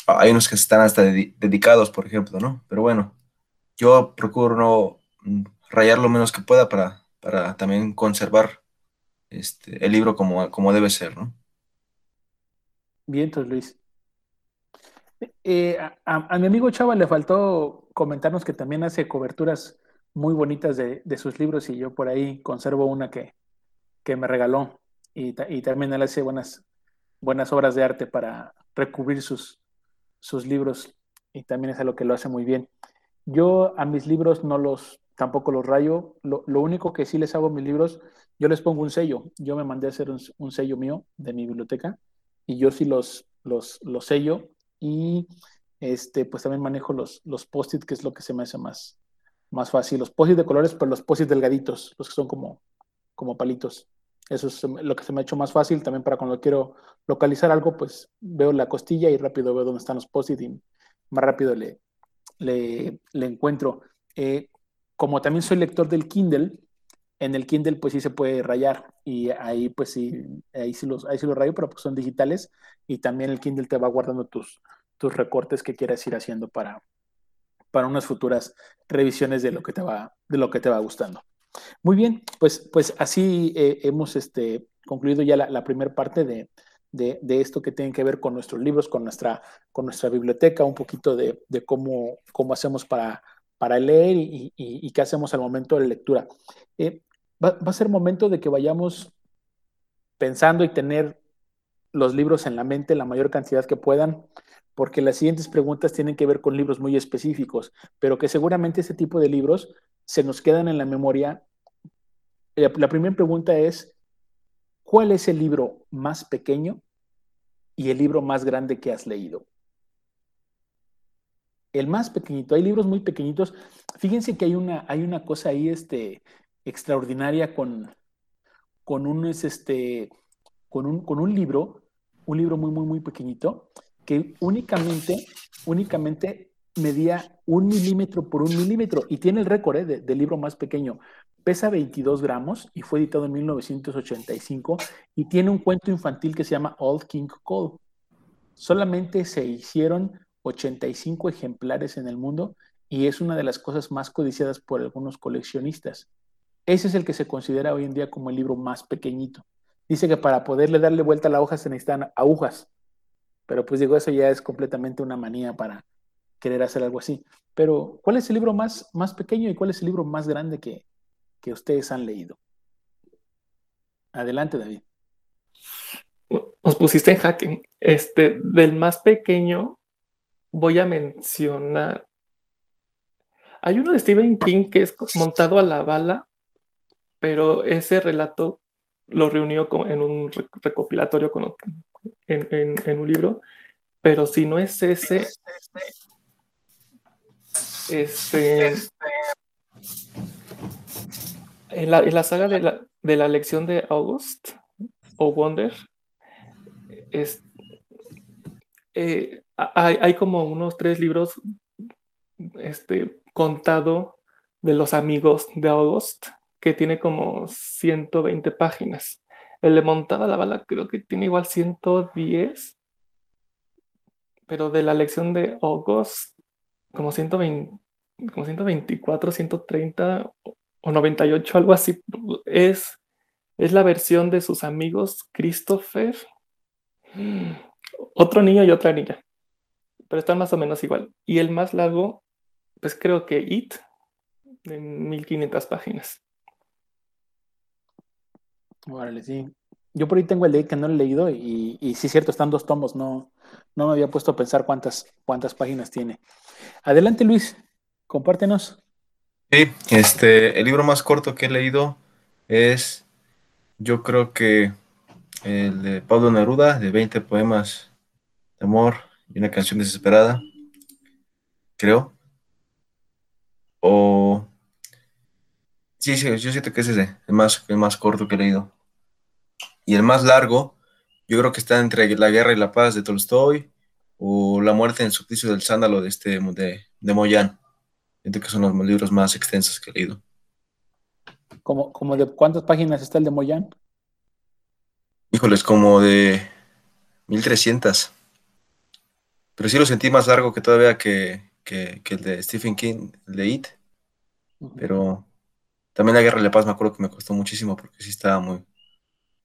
Speaker 6: hay unos que están hasta dedicados, por ejemplo, ¿no? Pero bueno, yo procuro no mm, rayar lo menos que pueda para, para también conservar este, el libro como, como debe ser, ¿no?
Speaker 1: Bien, entonces Luis. Eh, a, mi amigo Chava le faltó comentarnos que también hace coberturas muy bonitas de, de sus libros y yo por ahí conservo una que, que me regaló y, y, también él hace buenas, buenas obras de arte para recubrir sus, sus libros y también es algo que lo hace muy bien. Yo a mis libros no los, tampoco los rayo, lo, lo único que sí les hago a mis libros, yo les pongo un sello, yo me mandé a hacer un, sello mío de mi biblioteca y yo sí los, los, los sello y este, pues también manejo los, los post-it, que es lo que se me hace más, más fácil. Los post-it de colores, pero los post-it delgaditos, los que son como, como palitos. Eso es lo que se me ha hecho más fácil. También para cuando quiero localizar algo, pues veo la costilla y rápido veo dónde están los post y más rápido le, le, encuentro. Eh, como también soy lector del Kindle, en el Kindle pues sí se puede rayar y ahí pues sí, ahí sí los, ahí sí los rayo, pero pues son digitales y también el Kindle te va guardando tus, tus recortes que quieras ir haciendo para, para unas futuras revisiones de lo que te va, de lo que te va gustando. Muy bien, pues, pues así eh, hemos este, concluido ya la, primera parte de, esto que tiene que ver con nuestros libros, con nuestra, con nuestra biblioteca, un poquito de, cómo, cómo hacemos para, para leer y, qué hacemos al momento de la lectura. Eh, va, a ser momento de que vayamos pensando y tener los libros en la mente la mayor cantidad que puedan, porque las siguientes preguntas tienen que ver con libros muy específicos, pero que seguramente ese tipo de libros se nos quedan en la memoria. La, primera pregunta es, ¿cuál es el libro más pequeño y el libro más grande que has leído? El más pequeñito, hay libros muy pequeñitos. Fíjense que hay una, hay una cosa ahí este, extraordinaria con, con, un, este, con, un, con un libro, un libro muy, muy, muy pequeñito, que únicamente, únicamente medía un milímetro por un milímetro y tiene el récord ¿eh? del libro más pequeño. Pesa 22 gramos y fue editado en 1985 y tiene un cuento infantil que se llama Old King Cole. Solamente se hicieron 85 ejemplares en el mundo y es una de las cosas más codiciadas por algunos coleccionistas. Ese es el que se considera hoy en día como el libro más pequeñito. Dice que para poderle darle vuelta a la hoja se necesitan agujas, pero pues digo, eso ya es completamente una manía para, querer hacer algo así. Pero, ¿cuál es el libro más, más pequeño y cuál es el libro más grande que, ustedes han leído? Adelante, David.
Speaker 3: Nos pusiste en jaque. Este, del más pequeño, voy a mencionar. Hay uno de Stephen King que es montado a la bala, pero ese relato lo reunió en un recopilatorio en, un libro. Pero si no es ese, este, en, la, saga de la, de la lección de August o Wonder, es, eh, hay, como unos tres libros este, contado de los amigos de August, que tiene como 120 páginas. El de Montada la Bala creo que tiene igual 110, pero de la lección de August como 120, como 124, 130 o 98, algo así. Es, es la versión de sus amigos Christopher, otro niño y otra niña. Pero están más o menos igual. Y el más largo, pues creo que It, de 1500 páginas.
Speaker 1: Órale, sí. Yo por ahí tengo el de que no he leído y, y sí, cierto, están dos tomos, no, no me había puesto a pensar cuántas, cuántas páginas tiene. Adelante, Luis, compártenos.
Speaker 6: Sí, este, el libro más corto que he leído es, yo creo que el de Pablo Neruda, de 20 poemas de amor y una canción desesperada, creo. O... Sí, sí, yo siento que ese es el más, el más corto que he leído. Y el más largo, yo creo que está entre La guerra y la paz de Tolstoy o La muerte en el suplicio del sándalo de, este, de, de Moyán. Siento que son los libros más extensos que he leído.
Speaker 1: ¿Como, como de cuántas páginas está el de Moyán?
Speaker 6: Híjoles, como de 1300. Pero sí lo sentí más largo que todavía que, que, el de Stephen King, el de It. Pero también la Guerra de la Paz me acuerdo que me costó muchísimo porque sí estaba muy,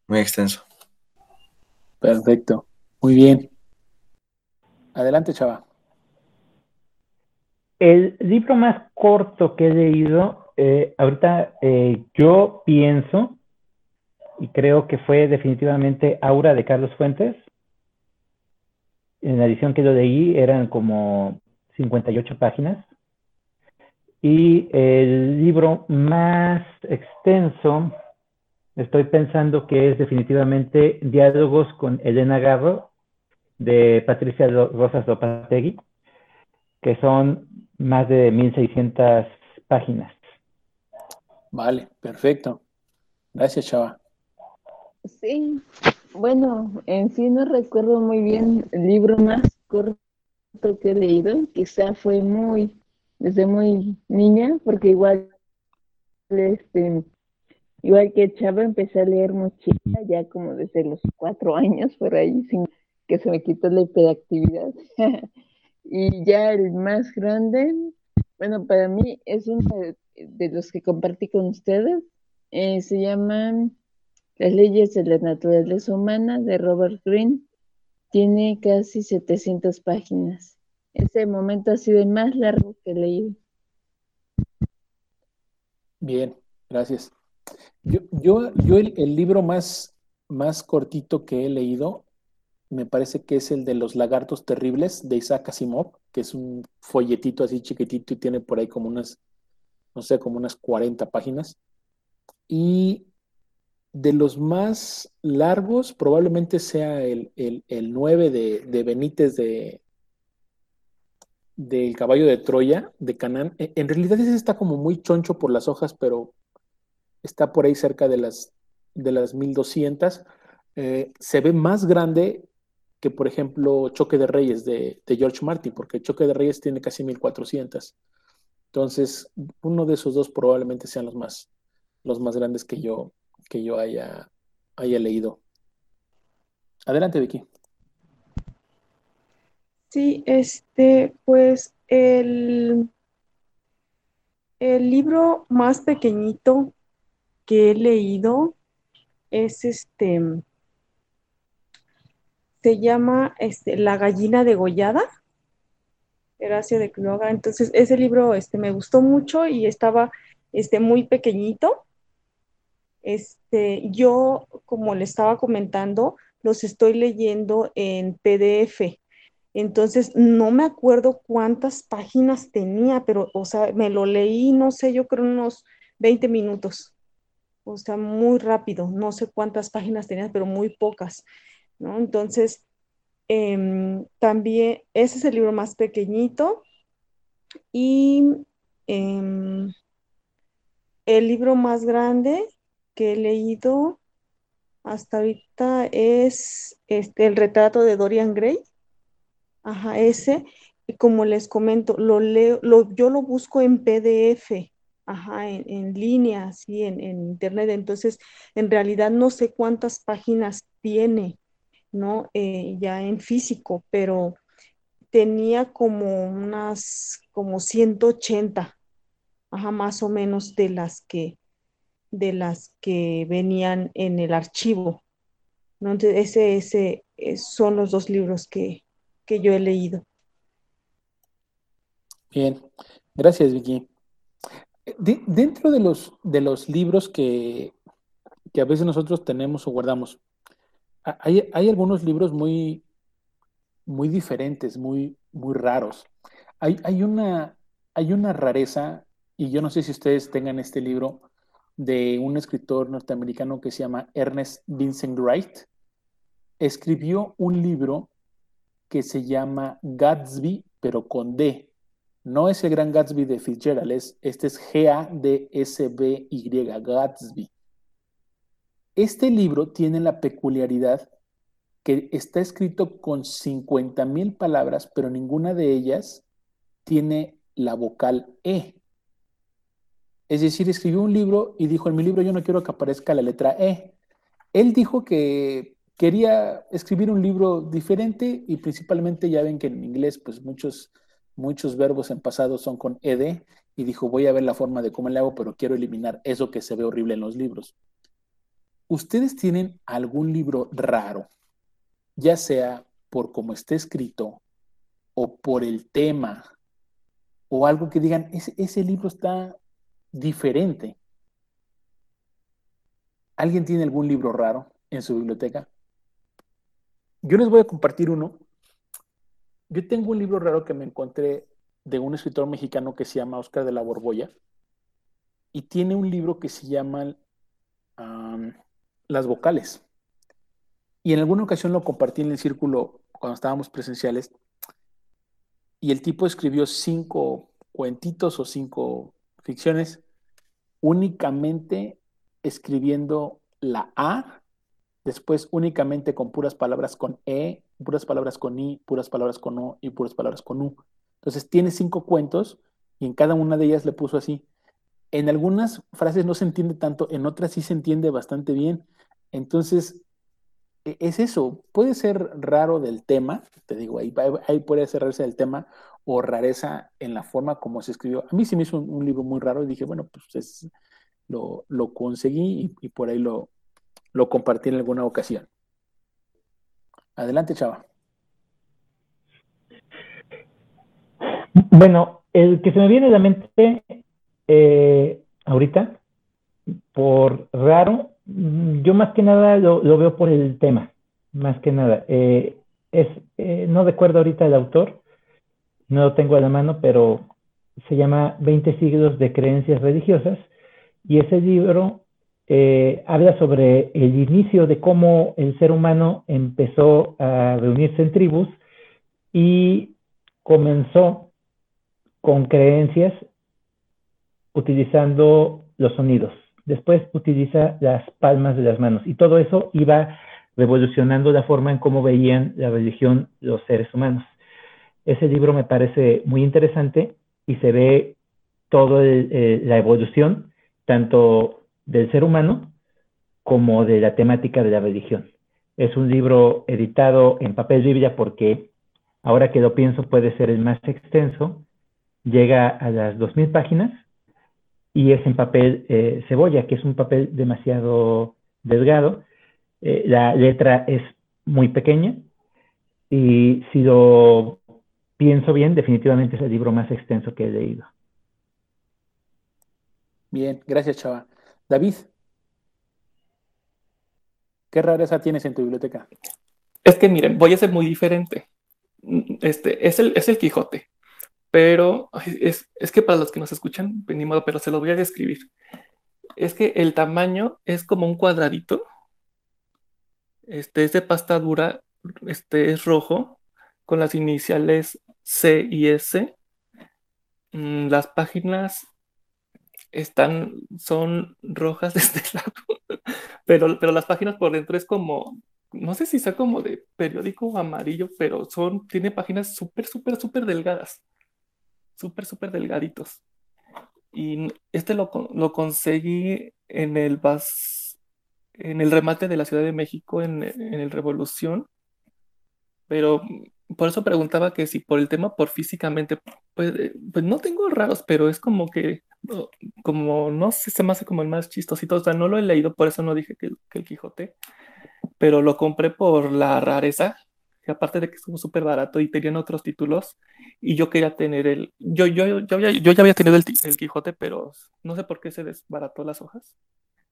Speaker 6: muy extenso.
Speaker 1: Perfecto. Muy bien. Adelante, Chava.
Speaker 2: El libro más corto que he leído, eh, ahorita eh, yo pienso, y creo que fue definitivamente Aura de Carlos Fuentes. En la edición que yo leí eran como 58 páginas. Y el libro más extenso, estoy pensando que es definitivamente Diálogos con Elena Garro, de Patricia Rosas Lopategui, que son más de 1600 páginas.
Speaker 1: Vale, perfecto. Gracias, Chava.
Speaker 5: Sí, bueno, en sí no recuerdo muy bien el libro más corto que he leído, quizá fue muy, desde muy niña, porque igual, este, igual que Chava empecé a leer muchísimo, ya como desde los cuatro años por ahí, sin que se me quitó la hiperactividad. [LAUGHS] y ya el más grande, bueno, para mí es uno de, los que compartí con ustedes, eh, se llama Las leyes de la naturaleza humana de Robert Greene tiene casi 700 páginas. Ese momento ha sido el más largo que he leído.
Speaker 1: Bien, gracias. Yo, yo, yo el, libro más, más cortito que he leído me parece que es el de los lagartos terribles de Isaac Asimov, que es un folletito así chiquitito y tiene por ahí como unas, no sé, como unas 40 páginas. Y de los más largos, probablemente sea el, el, 9 de, Benítez de del caballo de Troya, de Canaán. E, en realidad ese está como muy choncho por las hojas, pero está por ahí cerca de las, de las 1200. Eh, se ve más grande que, por ejemplo, Choque de Reyes de, de, George Martin, porque Choque de Reyes tiene casi 1400. Entonces, uno de esos dos probablemente sean los más, los más grandes que yo, que yo haya, haya leído. Adelante, Vicky.
Speaker 4: Sí, este, pues el, el libro más pequeñito que he leído es este, se llama este, La gallina degollada, Horacio de Quiroga. Entonces, ese libro este, me gustó mucho y estaba este, muy pequeñito. Este, yo, como le estaba comentando, los estoy leyendo en PDF. Entonces, no me acuerdo cuántas páginas tenía, pero, o sea, me lo leí, no sé, yo creo unos 20 minutos. O sea, muy rápido. No sé cuántas páginas tenía, pero muy pocas. ¿no? Entonces, em, también, ese es el libro más pequeñito. Y em, el libro más grande que he leído hasta ahorita es este, el retrato de Dorian Gray. Ajá, ese. Como les comento, lo leo, lo, yo lo busco en PDF, ajá, en, línea, así, en, internet. Entonces, en realidad no sé cuántas páginas tiene, ¿no? Eh, ya en físico, pero tenía como unas, como 180, ajá, más o menos de las que, de las que venían en el archivo. ¿no? Entonces, ese, ese eh, son los dos libros que, yo he leído.
Speaker 1: Bien, gracias Vicky. dentro de los, de los libros que, que, a veces nosotros tenemos o guardamos, hay, hay, algunos libros muy, muy diferentes, muy, muy raros. Hay, hay, una, hay una rareza, y yo no sé si ustedes tengan este libro, de un escritor norteamericano que se llama Ernest Vincent Wright. escribió un libro que se llama Gatsby, pero con D. No es el gran Gatsby de Fitzgerald, es, este es G-A-D-S-B-Y, Gatsby. Este libro tiene la peculiaridad que está escrito con 50 mil palabras, pero ninguna de ellas tiene la vocal E. Es decir, escribió un libro y dijo, en mi libro yo no quiero que aparezca la letra E. Él dijo que quería escribir un libro diferente y principalmente ya ven que en inglés pues muchos, muchos verbos en pasado son con ed y dijo voy a ver la forma de cómo le hago, pero quiero eliminar eso que se ve horrible en los libros. ¿Ustedes tienen algún libro raro, ya sea por cómo esté escrito o por el tema o algo que digan, ese, ese libro está diferente? ¿Alguien tiene algún libro raro en su biblioteca? Yo les voy a compartir uno. Yo tengo un libro raro que me encontré de un escritor mexicano que se llama Oscar de la Borbolla y tiene un libro que se llama Las vocales. Y en alguna ocasión lo compartí en el círculo cuando estábamos presenciales y el tipo escribió cinco cuentitos o cinco ficciones únicamente escribiendo la A después únicamente con puras palabras con E, puras palabras con I, puras palabras con O y puras palabras con U. Entonces tiene cinco cuentos y en cada una de ellas le puso así. En algunas frases no se entiende tanto, en otras sí se entiende bastante bien. Entonces, e, es eso, puede ser raro del tema, te digo, ahí, ahí puede ser rareza del tema o rareza en la forma como se escribió. A mí sí me hizo un, libro muy raro y dije, bueno, pues lo, conseguí y por ahí lo, lo compartí en alguna ocasión. Adelante, Chava.
Speaker 2: Bueno, el que se me viene a la mente eh, ahorita, por raro, yo más que nada lo, veo por el tema, más que nada. Eh, es, eh, no recuerdo ahorita el autor, no lo tengo a la mano, pero se llama 20 siglos de creencias religiosas y ese libro eh, habla sobre el inicio de cómo el ser humano empezó a reunirse en tribus y comenzó con creencias utilizando los sonidos. Después utiliza las palmas de las manos y todo eso iba revolucionando la forma en cómo veían la religión los seres humanos. Ese libro me parece muy interesante y se ve toda eh, la evolución, tanto del ser humano como de la temática de la religión. Es un libro editado en papel Biblia porque, ahora que lo pienso, puede ser el más extenso. Llega a las 2.000 páginas y es en papel eh, cebolla, que es un papel demasiado delgado. Eh, la letra es muy pequeña y si lo pienso bien, definitivamente es el libro más extenso que he leído.
Speaker 1: Bien, gracias, Chava. David, ¿qué rareza tienes en tu biblioteca?
Speaker 3: Es que miren, voy a ser muy diferente. Este, es el, es el Quijote, pero es, que para los que nos escuchan, pues, ni modo, pero se lo voy a describir. Es que el tamaño es como un cuadradito. Este es de pasta dura, este es rojo, con las iniciales C y S. Mm, las páginas están, son rojas de este lado, pero, pero las páginas por dentro es como, no sé si sea como de periódico amarillo, pero son, tiene páginas súper, súper, súper delgadas, súper, súper delgaditos. Y este lo, lo conseguí en el bas, en el remate de la Ciudad de México en, en el Revolución, pero por eso preguntaba que si por el tema, por físicamente, pues, eh, pues no tengo raros, pero es como que, como no sé, se me hace como el más chistosito, o sea, no lo he leído, por eso no dije que, el Quijote, pero lo compré por la rareza, que aparte de que estuvo súper barato y tenían otros títulos, y yo quería tener el, yo, yo, yo, yo ya había tenido el, el Quijote, pero no sé por qué se desbarató las hojas,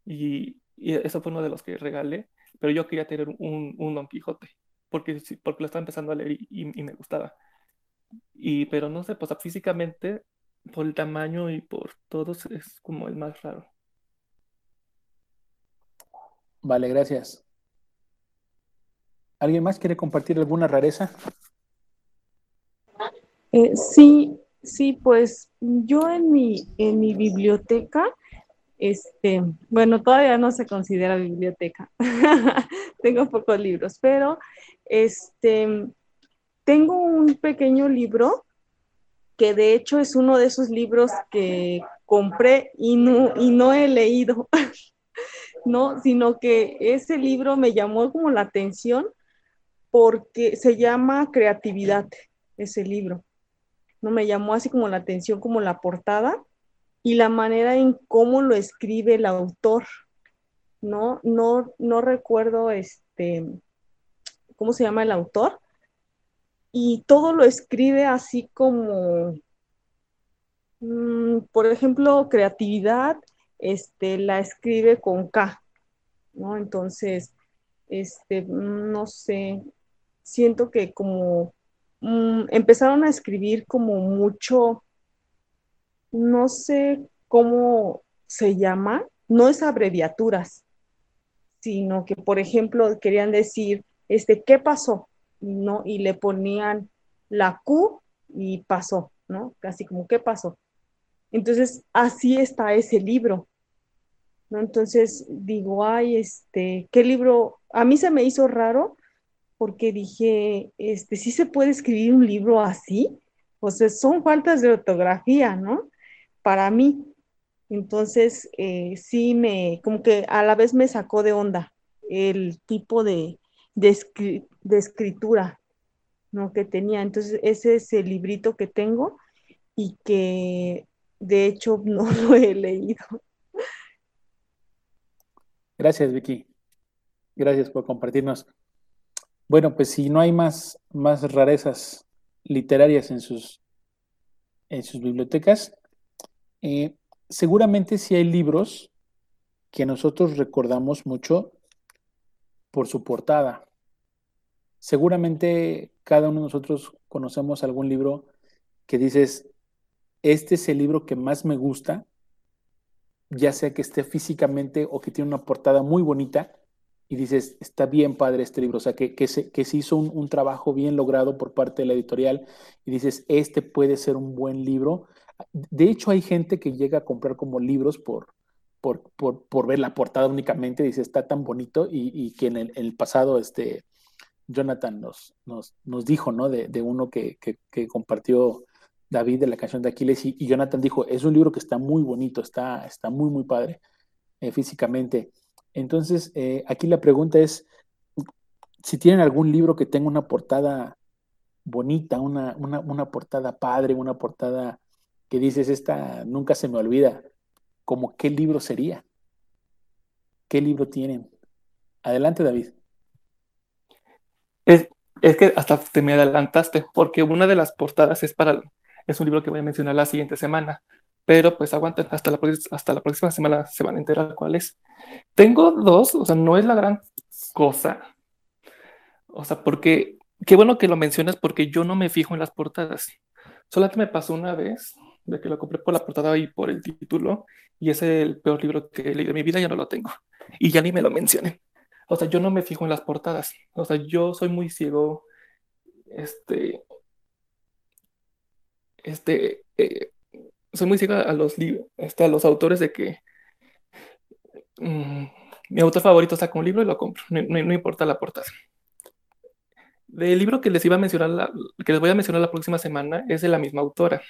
Speaker 3: y, y eso fue uno de los que regalé, pero yo quería tener un, un Don Quijote porque, porque lo estaba empezando a leer y, me gustaba. Y, pero no sé, pues físicamente, por el tamaño y por todo, es como el más raro.
Speaker 1: Vale, gracias. ¿Alguien más quiere compartir alguna rareza?
Speaker 4: Eh, sí, sí, pues yo en mi, en mi biblioteca, este, bueno, todavía no se considera biblioteca, [LAUGHS] tengo pocos libros, pero este, tengo un pequeño libro que de hecho es uno de esos libros que compré y no, y no he leído, [LAUGHS] ¿no? Sino que ese libro me llamó como la atención porque se llama Creatividad, ese libro. No me llamó así como la atención como la portada y la manera en cómo lo escribe el autor. No, no, no recuerdo este, ¿cómo se llama el autor? Y todo lo escribe así como, mm, por ejemplo, creatividad, este, la escribe con K, ¿no? Entonces, este, no sé, siento que como mm, empezaron a escribir como mucho, no sé cómo se llama, no es abreviaturas, sino que, por ejemplo, querían decir, este, ¿qué pasó? ¿No? Y le ponían la Q y pasó, ¿no? Casi como, ¿qué pasó? Entonces, así está ese libro, ¿no? Entonces digo, ay, este, ¿qué libro? A mí se me hizo raro porque dije, este, ¿sí se puede escribir un libro así? O sea, son faltas de ortografía, ¿no? Para mí. Entonces, eh, sí me, como que a la vez me sacó de onda el tipo de, de, escritura ¿no? que tenía. Entonces, ese es el librito que tengo y que de hecho [LAUGHS] no lo he leído.
Speaker 1: Gracias, Vicky. Gracias por compartirnos. Bueno, pues si no hay más, más rarezas literarias en sus, en sus bibliotecas, eh, seguramente sí hay libros que nosotros recordamos mucho por su portada. Seguramente cada uno de nosotros conocemos algún libro que dices, este es el libro que más me gusta, ya sea que esté físicamente o que tiene una portada muy bonita, y dices, está bien padre este libro, o sea, que, que, se, que se hizo un, un, trabajo bien logrado por parte de la editorial, y dices, este puede ser un buen libro. De hecho, hay gente que llega a comprar como libros por, por, por, por ver la portada únicamente, dice, está tan bonito, y, y que en el, en el pasado, este, Jonathan nos, nos, nos dijo, ¿no? De, de uno que, que, compartió David de la canción de Aquiles y, y, Jonathan dijo, es un libro que está muy bonito, está, está muy, muy padre eh, físicamente. Entonces, eh, aquí la pregunta es, si tienen algún libro que tenga una portada bonita, una, una, una portada padre, una portada que dices, esta nunca se me olvida, como qué libro sería? ¿Qué libro tienen? Adelante, David.
Speaker 3: Es, que hasta te me adelantaste, porque una de las portadas es para es un libro que voy a mencionar la siguiente semana, pero pues aguanten, hasta la, hasta la próxima semana se van a enterar cuál es. Tengo dos, o sea, no es la gran cosa, o sea, porque qué bueno que lo mencionas porque yo no me fijo en las portadas. Solamente me pasó una vez de que lo compré por la portada y por el título, y es el peor libro que he leído en mi vida, ya no lo tengo. Y ya ni me lo mencionen o sea, yo no me fijo en las portadas, o sea, yo soy muy ciego, este, este, eh, soy muy ciego a los libros, este, a los autores de que mmm, mi autor favorito saca un libro y lo compro, no, no, no importa la portada. El libro que les iba a mencionar, la, que les voy a mencionar la próxima semana es de la misma autora,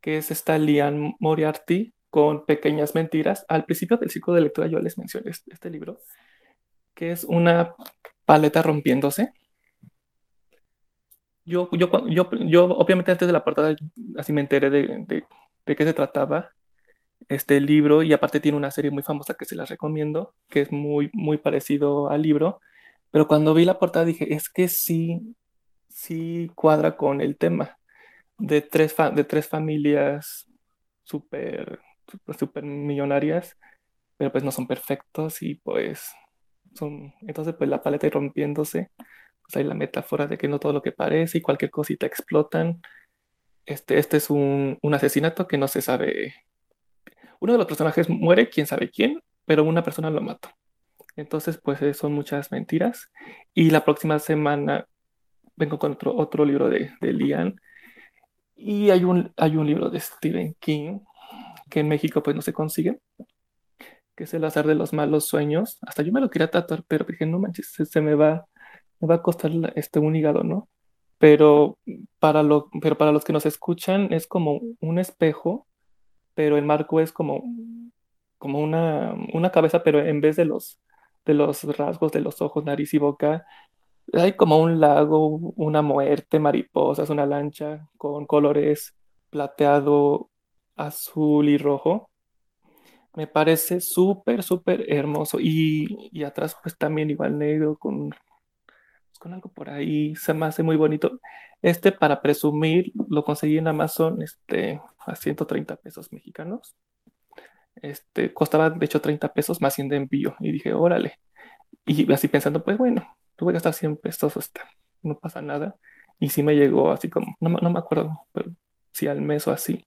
Speaker 3: que es esta Lian Moriarty con Pequeñas Mentiras. Al principio del ciclo de lectura yo les mencioné este, este libro que es una paleta rompiéndose. Yo, yo, yo, obviamente antes de la portada así me enteré de, de, qué se trataba este libro y aparte tiene una serie muy famosa que se las recomiendo, que es muy, muy parecido al libro, pero cuando vi la portada dije, es que sí, sí cuadra con el tema de tres, de tres familias súper, súper millonarias, pero pues no son perfectos y pues son, entonces, pues la paleta rompiéndose, pues hay la metáfora de que no todo lo que parece y cualquier cosita explotan. Este, este es un, un asesinato que no se sabe. Uno de los personajes muere, quién sabe quién, pero una persona lo mató. Entonces, pues eh, son muchas mentiras. Y la próxima semana vengo con otro, otro libro de, de Lian. Y hay un, hay un libro de Stephen King que en México pues no se consigue, que es El azar de los malos sueños. Hasta yo me lo quería tatuar, pero dije, no manches, se, me va, me va a costar este, un hígado, ¿no? Pero para, lo, pero para los que nos escuchan es como un espejo, pero el marco es como, como una, una cabeza, pero en vez de los, de los rasgos de los ojos, nariz y boca, hay como un lago, una muerte, mariposas, una lancha con colores plateado, azul y rojo. Me parece súper, súper hermoso. Y, y, atrás pues también igual negro con, con algo por ahí. Se me hace muy bonito. Este para presumir lo conseguí en Amazon este, a 130 pesos mexicanos. Este, costaba de hecho 30 pesos más 100 de envío. Y dije, órale. Y así pensando, pues bueno, tuve que gastar 100 pesos, este, no pasa nada. Y sí me llegó así como, no, no me acuerdo, pero sí al mes o así.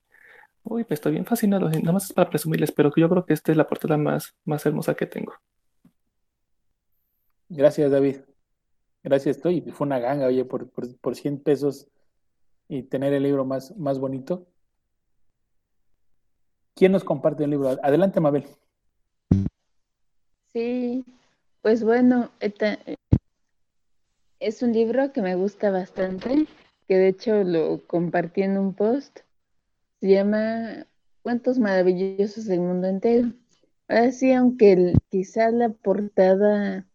Speaker 3: Uy, pues estoy bien fascinado. Nada más es para presumirles, pero yo creo que esta es la portada más, más hermosa que tengo.
Speaker 1: Gracias, David. Gracias, estoy. Fue una ganga, oye, por, por, por 100 pesos y tener el libro más, más bonito. ¿Quién nos comparte el libro? Adelante, Mabel.
Speaker 5: Sí, pues bueno, es un libro que me gusta bastante, que de hecho lo compartí en un post se llama Cuentos maravillosos del mundo entero. Ahora sí, aunque quizás la portada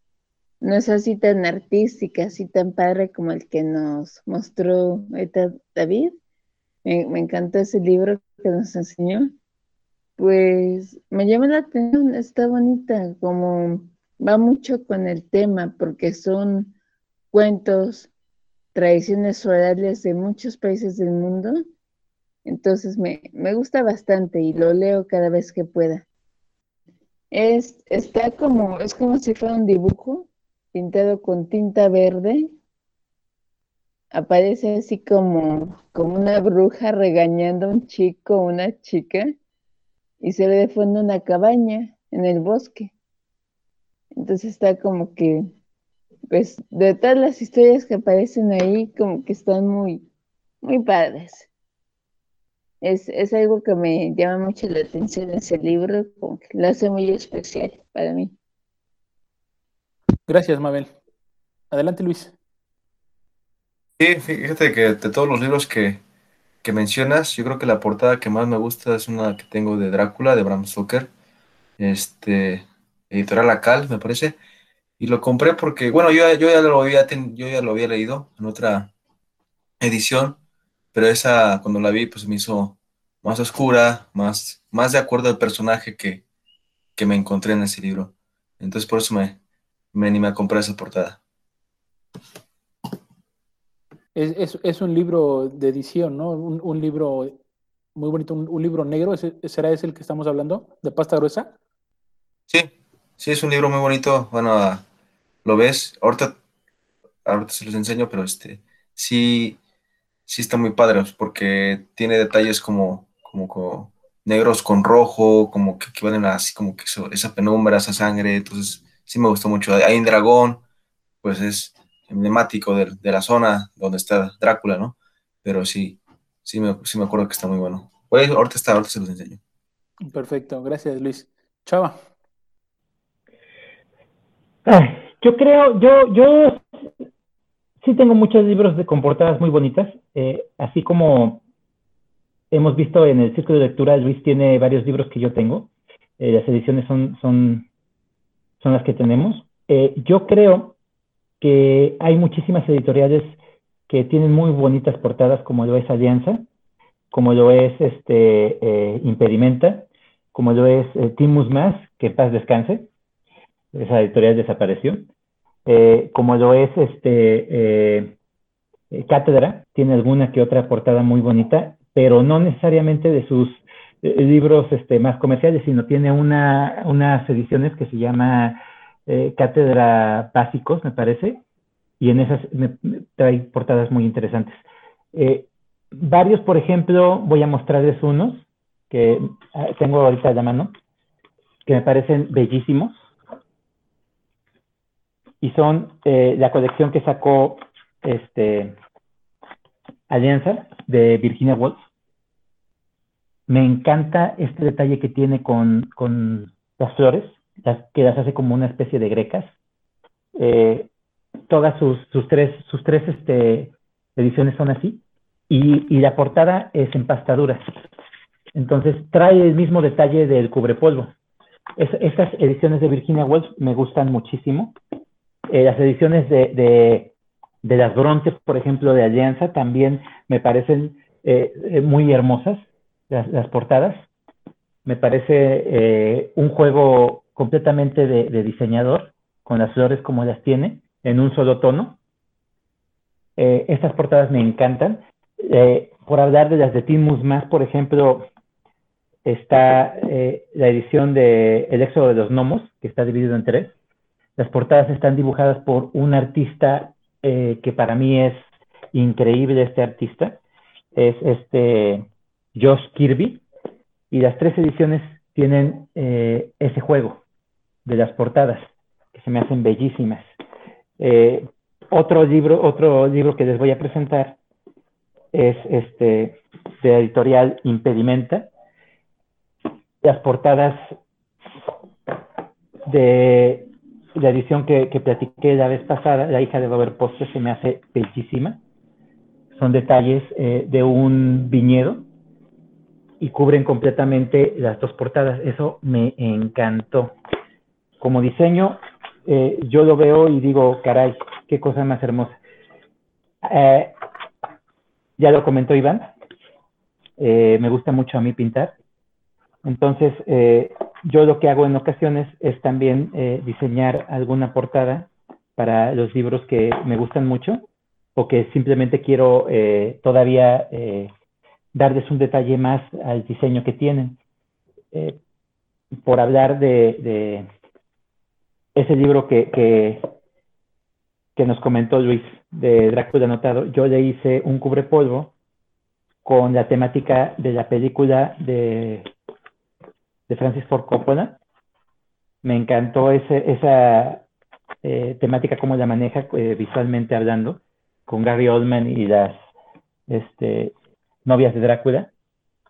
Speaker 5: no es así tan artística, así tan padre como el que nos mostró David, me, me encantó ese libro que nos enseñó. Pues me llama la atención, está bonita, como va mucho con el tema, porque son cuentos, tradiciones orales de muchos países del mundo entonces me, gusta bastante y lo leo cada vez que pueda. Es, está como, es como si fuera un dibujo pintado con tinta verde. Aparece así como, como una bruja regañando a un chico o una chica y se ve de fondo una cabaña en el bosque. Entonces está como que, pues, de todas las historias que aparecen ahí, como que están muy, muy padres es, algo que me llama mucho la atención ese libro, como que lo hace muy especial para mí.
Speaker 1: Gracias, Mabel. Adelante, Luis.
Speaker 6: Sí, fíjate que de todos los libros que, mencionas, yo creo que la portada que más me gusta es una que tengo de Drácula, de Bram Stoker, este, editorial Acal, me parece, y lo compré porque, bueno, yo, yo, ya lo había, yo ya lo había leído en otra edición, pero esa cuando la vi pues me hizo más oscura, más, más de acuerdo al personaje que, me encontré en ese libro. Entonces por eso me, me animé a comprar esa portada.
Speaker 1: Es, un libro de edición, ¿no? Un, libro muy bonito, un, libro negro, ¿será ese el que estamos hablando? ¿De pasta gruesa?
Speaker 6: Sí, sí, es un libro muy bonito. Bueno, lo ves, ahorita, ahorita se los enseño, pero este, sí, sí está muy padre, porque tiene detalles como, como, negros con rojo, como que equivalen a así como que esa penumbra, esa sangre, entonces sí me gustó mucho. Hay un dragón, pues es emblemático de, la zona donde está Drácula, ¿no? Pero sí, sí me, sí me acuerdo que está muy bueno. ahorita está, ahorita se los enseño.
Speaker 1: Perfecto, gracias Luis. Chava.
Speaker 2: yo creo, yo, yo sí tengo muchos libros de, con portadas muy bonitas, eh, así como hemos visto en el círculo de lectura, Luis tiene varios libros que yo tengo. Eh, las ediciones son, son, son las que tenemos. Eh, yo creo que hay muchísimas editoriales que tienen muy bonitas portadas, como lo es Alianza, como lo es este, Impedimenta, como lo es Timus Más, que paz descanse. Esa editorial desapareció. Eh, como lo es este eh, eh, Cátedra, tiene alguna que otra portada muy bonita, pero no necesariamente de sus libros este, más comerciales, sino tiene una, unas ediciones que se llama Cátedra Básicos, me parece, y en esas trae portadas muy interesantes. varios, por ejemplo, voy a mostrarles unos que ah, tengo ahorita a la mano, que me parecen bellísimos. Y son eh, la colección que sacó este, Alianza de Virginia Woolf. Me encanta este detalle que tiene con, con las flores, que las hace como una especie de grecas. Eh, todas sus, sus, tres, sus tres este, ediciones son así. Y, y, la portada es en pastadura. Entonces trae el mismo detalle del cubrepolvo. Es, estas ediciones de Virginia Woolf me gustan muchísimo. Eh, las ediciones de, de, las Brontes, por ejemplo, de Alianza, también me parecen eh, eh muy hermosas, las, portadas. Me parece eh, un juego completamente de, diseñador, con las flores como las tiene, en un solo tono. Eh, estas portadas me encantan. por hablar de las de Timus más, por ejemplo, está la edición de El éxodo de los gnomos, que está dividido en tres las portadas están dibujadas por un artista eh, que para mí es increíble, este artista. Es este Josh Kirby. Y las tres ediciones tienen eh, ese juego de las portadas, que se me hacen bellísimas. Eh, otro libro, otro libro que les voy a presentar es este de editorial Impedimenta. Las portadas de la edición que, que, platiqué la vez pasada, La hija de Robert Postre, se me hace bellísima. Son detalles eh, de un viñedo y cubren completamente las dos portadas. Eso me encantó. Como diseño, eh, yo lo veo y digo, caray, qué cosa más hermosa. Eh, ya lo comentó Iván, me gusta mucho a mí pintar. Entonces, eh, yo lo que hago en ocasiones es también eh, diseñar alguna portada para los libros que me gustan mucho o que simplemente quiero eh, todavía darles un detalle más al diseño que tienen. Por hablar de, ese libro que, que, que, nos comentó Luis de Drácula Anotado, yo le hice un cubrepolvo con la temática de la película de de Francis Ford Coppola. Me encantó esa eh, temática, cómo la maneja eh, visualmente hablando, con Gary Oldman y las este, novias de Drácula.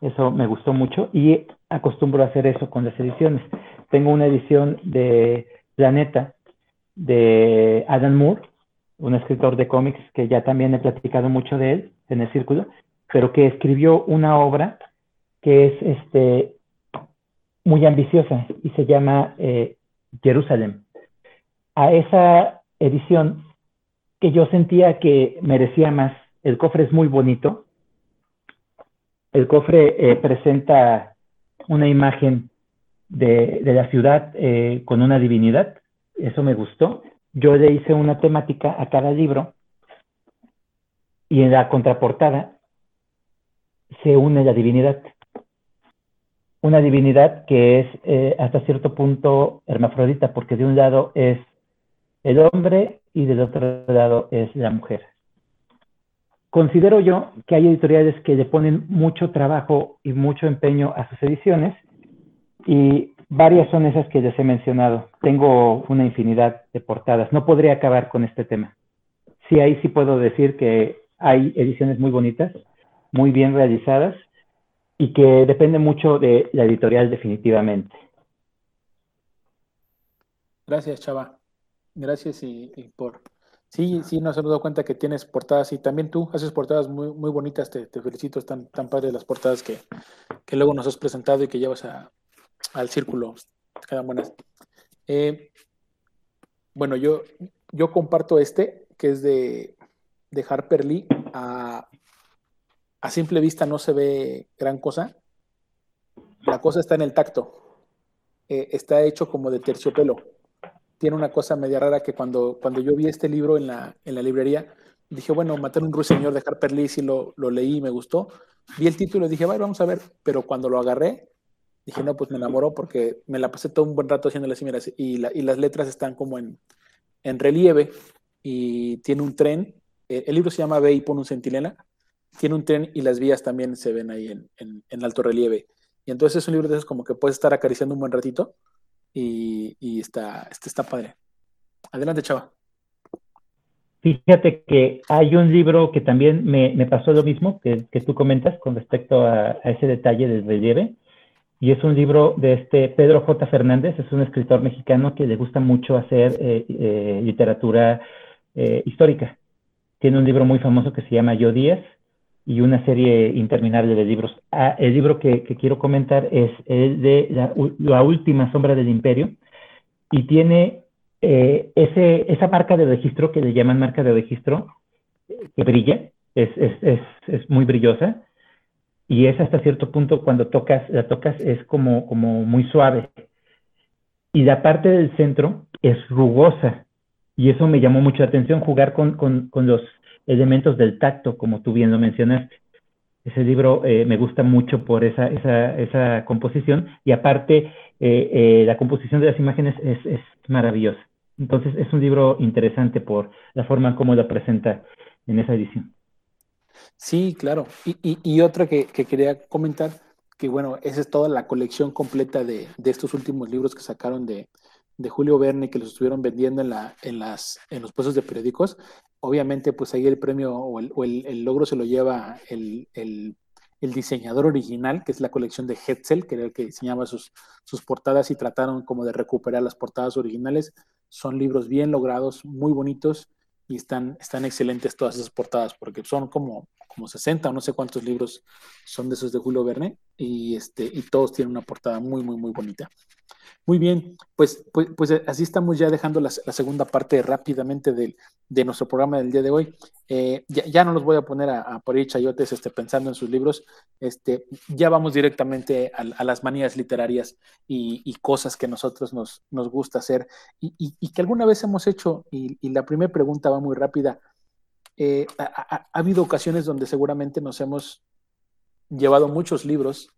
Speaker 2: Eso me gustó mucho y acostumbro a hacer eso con las ediciones. Tengo una edición de Planeta de Adam Moore, un escritor de cómics que ya también he platicado mucho de él en el círculo, pero que escribió una obra que es este muy ambiciosa y se llama eh, Jerusalén. A esa edición que yo sentía que merecía más, el cofre es muy bonito. El cofre eh, presenta una imagen de, de la ciudad eh, con una divinidad, eso me gustó. Yo le hice una temática a cada libro y en la contraportada se une la divinidad una divinidad que es eh, hasta cierto punto hermafrodita, porque de un lado es el hombre y del otro lado es la mujer. Considero yo que hay editoriales que le ponen mucho trabajo y mucho empeño a sus ediciones y varias son esas que les he mencionado. Tengo una infinidad de portadas. No podría acabar con este tema. Sí, ahí sí puedo decir que hay ediciones muy bonitas, muy bien realizadas y que depende mucho de la editorial definitivamente.
Speaker 1: Gracias, Chava. Gracias y, por... Sí, sí, nos hemos dado cuenta que tienes portadas y también tú haces portadas muy, muy bonitas. Te, felicito, están tan padres las portadas que, que, luego nos has presentado y que llevas al círculo. Quedan buenas. Eh, bueno, yo, yo comparto este, que es de, de Harper Lee a a simple vista no se ve gran cosa. La cosa está en el tacto. Eh, está hecho como de terciopelo. Tiene una cosa media rara que cuando, cuando yo vi este libro en la, en la librería, dije, bueno, Matar un ruiseñor de Harper Lee, sí lo, lo leí y me gustó. Vi el título y dije, vaya, vamos a ver. Pero cuando lo agarré, dije, no, pues me enamoró porque me la pasé todo un buen rato haciendo las y, y las letras están como en, en relieve y tiene un tren. Eh, el libro se llama Ve y pone un centinela tiene un tren y las vías también se ven ahí en, en, alto relieve. Y entonces es un libro de esos como que puedes estar acariciando un buen ratito y, y está, está padre. Adelante, chava.
Speaker 2: Fíjate que hay un libro que también me, me pasó lo mismo que, que, tú comentas con respecto a, a, ese detalle del relieve, y es un libro de este Pedro J. Fernández, es un escritor mexicano que le gusta mucho hacer eh, eh, literatura eh, histórica. Tiene un libro muy famoso que se llama Yo Díaz y una serie interminable de libros. Ah, el libro que, que, quiero comentar es el de la, la última sombra del imperio y tiene eh, ese, esa marca de registro que le llaman marca de registro, que brilla, es, es, es, es, muy brillosa, y es hasta cierto punto cuando tocas, la tocas es como, como muy suave. Y la parte del centro es rugosa, y eso me llamó mucho la atención, jugar con, con, con los elementos del tacto, como tú bien lo mencionaste. Ese libro eh, me gusta mucho por esa, esa, esa composición y aparte eh, eh, la composición de las imágenes es, es maravillosa. Entonces es un libro interesante por la forma en cómo lo presenta en esa edición.
Speaker 1: Sí, claro. Y, y, y otra que, que, quería comentar, que bueno, esa es toda la colección completa de, de estos últimos libros que sacaron de, de, Julio Verne, que los estuvieron vendiendo en, la, en, las, en los puestos de periódicos. Obviamente, pues ahí el premio o el, o el, el logro se lo lleva el, el diseñador original, que es la colección de Hetzel, que era el que diseñaba sus, sus portadas y trataron como de recuperar las portadas originales. Son libros bien logrados, muy bonitos y están, están excelentes todas esas portadas porque son como, como 60 o no sé cuántos libros son de esos de Julio Verne y, este, y todos tienen una portada muy, muy, muy bonita. Muy bien, pues, pues, pues así estamos ya dejando la, segunda parte rápidamente de, de, nuestro programa del día de hoy. Eh, ya, no los voy a poner a, por ahí chayotes este, pensando en sus libros, este, ya vamos directamente a, las manías literarias y, cosas que nosotros nos, nos gusta hacer y, y, que alguna vez hemos hecho. Y, la primera pregunta va muy rápida. Eh, ha, ha, ha habido ocasiones donde seguramente nos hemos llevado muchos libros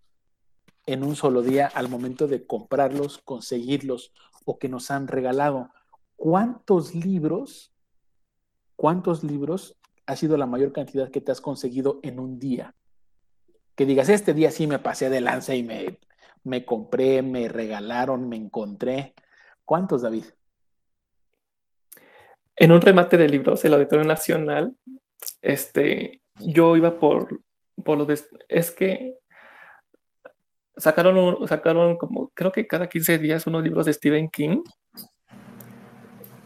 Speaker 1: en un solo día al momento de comprarlos, conseguirlos o que nos han regalado. ¿Cuántos libros, cuántos libros ha sido la mayor cantidad que te has conseguido en un día? Que digas, este día sí me pasé de lanza y me, me compré, me regalaron, me encontré. ¿Cuántos, David?
Speaker 3: En un remate de libros, el Auditorio Nacional, este, yo iba por, por lo de, es que sacaron, sacaron como, creo que cada 15 días unos libros de Stephen King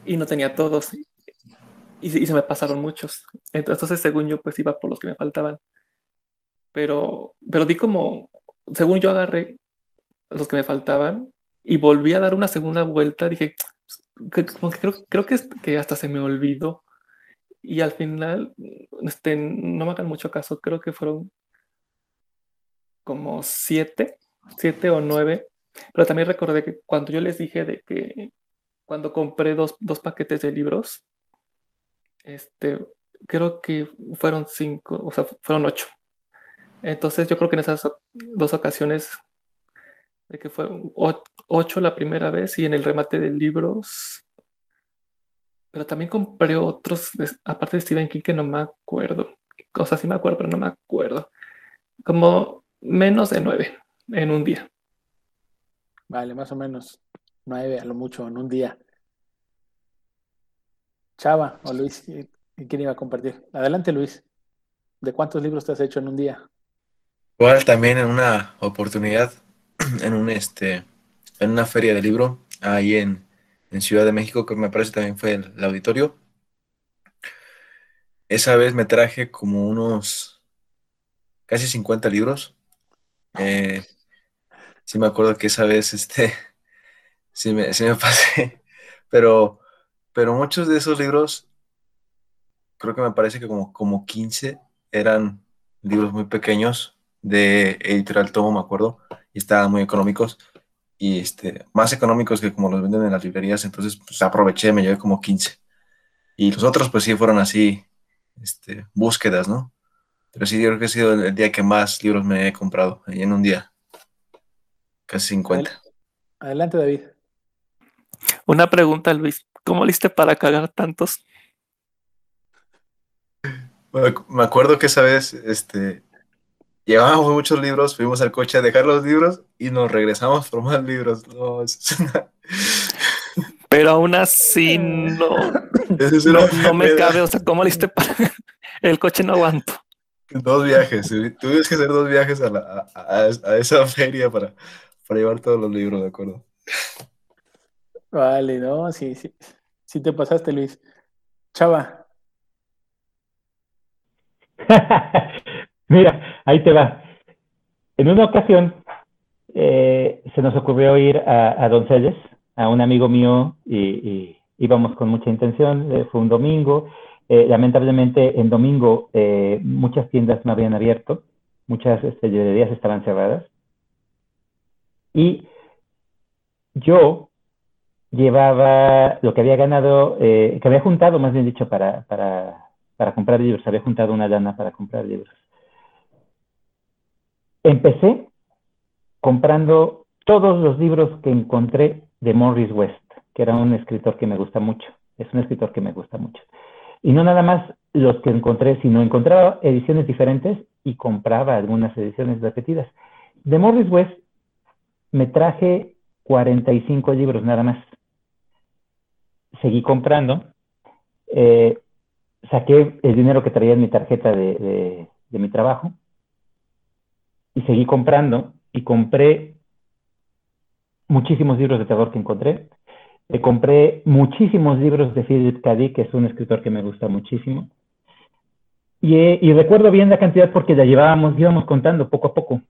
Speaker 3: y no tenía todos y, y, se me pasaron muchos. Entonces, según yo, pues iba por los que me faltaban. Pero, pero di como, según yo agarré los que me faltaban y volví a dar una segunda vuelta, dije, como que creo, creo que, que hasta se me olvidó. Y al final, este, no me hagan mucho caso, creo que fueron como siete, siete o nueve. Pero también recordé que cuando yo les dije de que cuando compré dos, dos paquetes de libros, este, creo que fueron cinco, o sea, fueron ocho. Entonces yo creo que en esas dos ocasiones de que fueron 8 la primera vez y en el remate de libros. Pero también compré otros, aparte de Stephen King, que no me acuerdo. O sí me acuerdo, pero no me acuerdo. Como menos de 9 en un día.
Speaker 1: Vale, más o menos. 9 a lo mucho en un día. Chava o Luis, ¿quién iba a compartir? Adelante, Luis. ¿De cuántos libros te has hecho en un día?
Speaker 6: Igual también en una oportunidad, [CLEARS THROAT] en un este, en una feria de libro, ahí en, en Ciudad de México, que me parece también fue el, el auditorio. Esa vez me traje como unos casi 50 libros. Eh, sí me acuerdo que esa vez, este, [LAUGHS] sí me, sí me pasé, pero, pero muchos de esos libros, creo que me parece que como, como 15 eran libros muy pequeños de Editorial Tomo, me acuerdo, y estaban muy económicos, y este, más económicos que como los venden en las librerías, entonces pues aproveché, me llevé como 15. Y los otros pues sí fueron así, este, búsquedas, ¿no? Pero sí, yo creo que ha sido el día que más libros me he comprado, en un día. Casi 50.
Speaker 1: Adelante, David.
Speaker 3: Una pregunta, Luis. ¿Cómo liste para cagar tantos?
Speaker 6: Me acuerdo que esa vez este, llevábamos muchos libros, fuimos al coche a dejar los libros y nos regresamos por más libros. No, es una... [LAUGHS]
Speaker 3: Pero aún así no. no, me cabe, o sea, ¿cómo le hiciste para [LAUGHS] el coche no aguanto?
Speaker 6: Dos viajes, tuviste que hacer dos viajes a, la, a, esa feria para, para llevar todos los libros, ¿de acuerdo?
Speaker 1: Vale, no, sí, sí. Sí te pasaste, Luis. Chava. [LAUGHS]
Speaker 2: Mira, ahí te va. En una ocasión eh, se nos ocurrió ir a, a Donceles, a un amigo mío, y, íbamos con mucha intención. Eh, fue un domingo. Eh, lamentablemente, en domingo muchas tiendas no habían abierto, muchas este, librerías estaban cerradas. Y yo llevaba lo que había ganado, que había juntado, más bien dicho, para, para, para comprar libros. Había juntado una lana para comprar libros. Empecé comprando todos los libros que encontré de Morris West, que era un escritor que me gusta mucho. Es un escritor que me gusta mucho. Y no nada más los que encontré, sino encontraba ediciones diferentes y compraba algunas ediciones repetidas. De Morris West me traje 45 libros nada más. Seguí comprando. Eh, saqué el dinero que traía en mi tarjeta de, de mi trabajo y seguí comprando y compré muchísimos libros de terror que encontré. Eh, compré muchísimos libros de Philip K. Dick, que es un escritor que me gusta muchísimo. Y, eh, y, recuerdo bien la cantidad porque la llevábamos, íbamos contando poco a poco.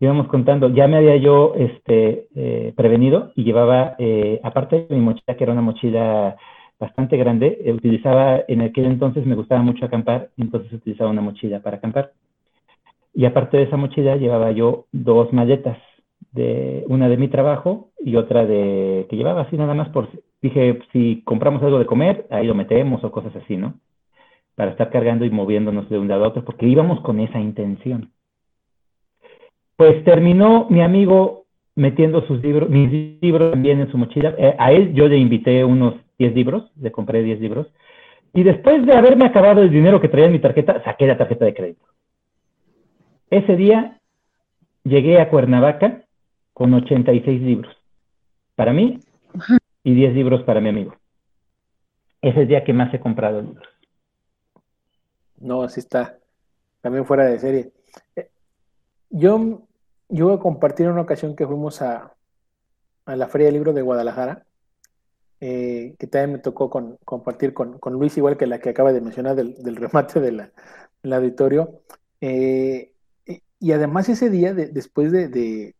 Speaker 2: Íbamos contando. Ya me había yo este, eh, prevenido y llevaba, aparte de mi mochila, que era una mochila bastante grande, utilizaba, en aquel entonces me gustaba mucho acampar, entonces utilizaba una mochila para acampar. Y aparte de esa mochila llevaba yo dos maletas, de, una de mi trabajo y otra de que llevaba así nada más por, dije, si compramos algo de comer, ahí lo metemos o cosas así, ¿no? Para estar cargando y moviéndonos de un lado a otro, porque íbamos con esa intención. Pues terminó mi amigo metiendo sus libros, mis libros también en su mochila. Eh, a él yo le invité unos 10 libros, le compré 10 libros. Y después de haberme acabado el dinero que traía en mi tarjeta, saqué la tarjeta de crédito. Ese día llegué a Cuernavaca con 86 libros para mí y 10 libros para mi amigo. Ese es el día que más he comprado libros.
Speaker 1: No, así está. También fuera de serie. Eh, yo, yo voy a compartir una ocasión que fuimos a, la Feria del Libro de Guadalajara, eh, que también me tocó compartir con, Luis, igual que la que acaba de mencionar del, remate del auditorio. Eh, y además ese día, después de,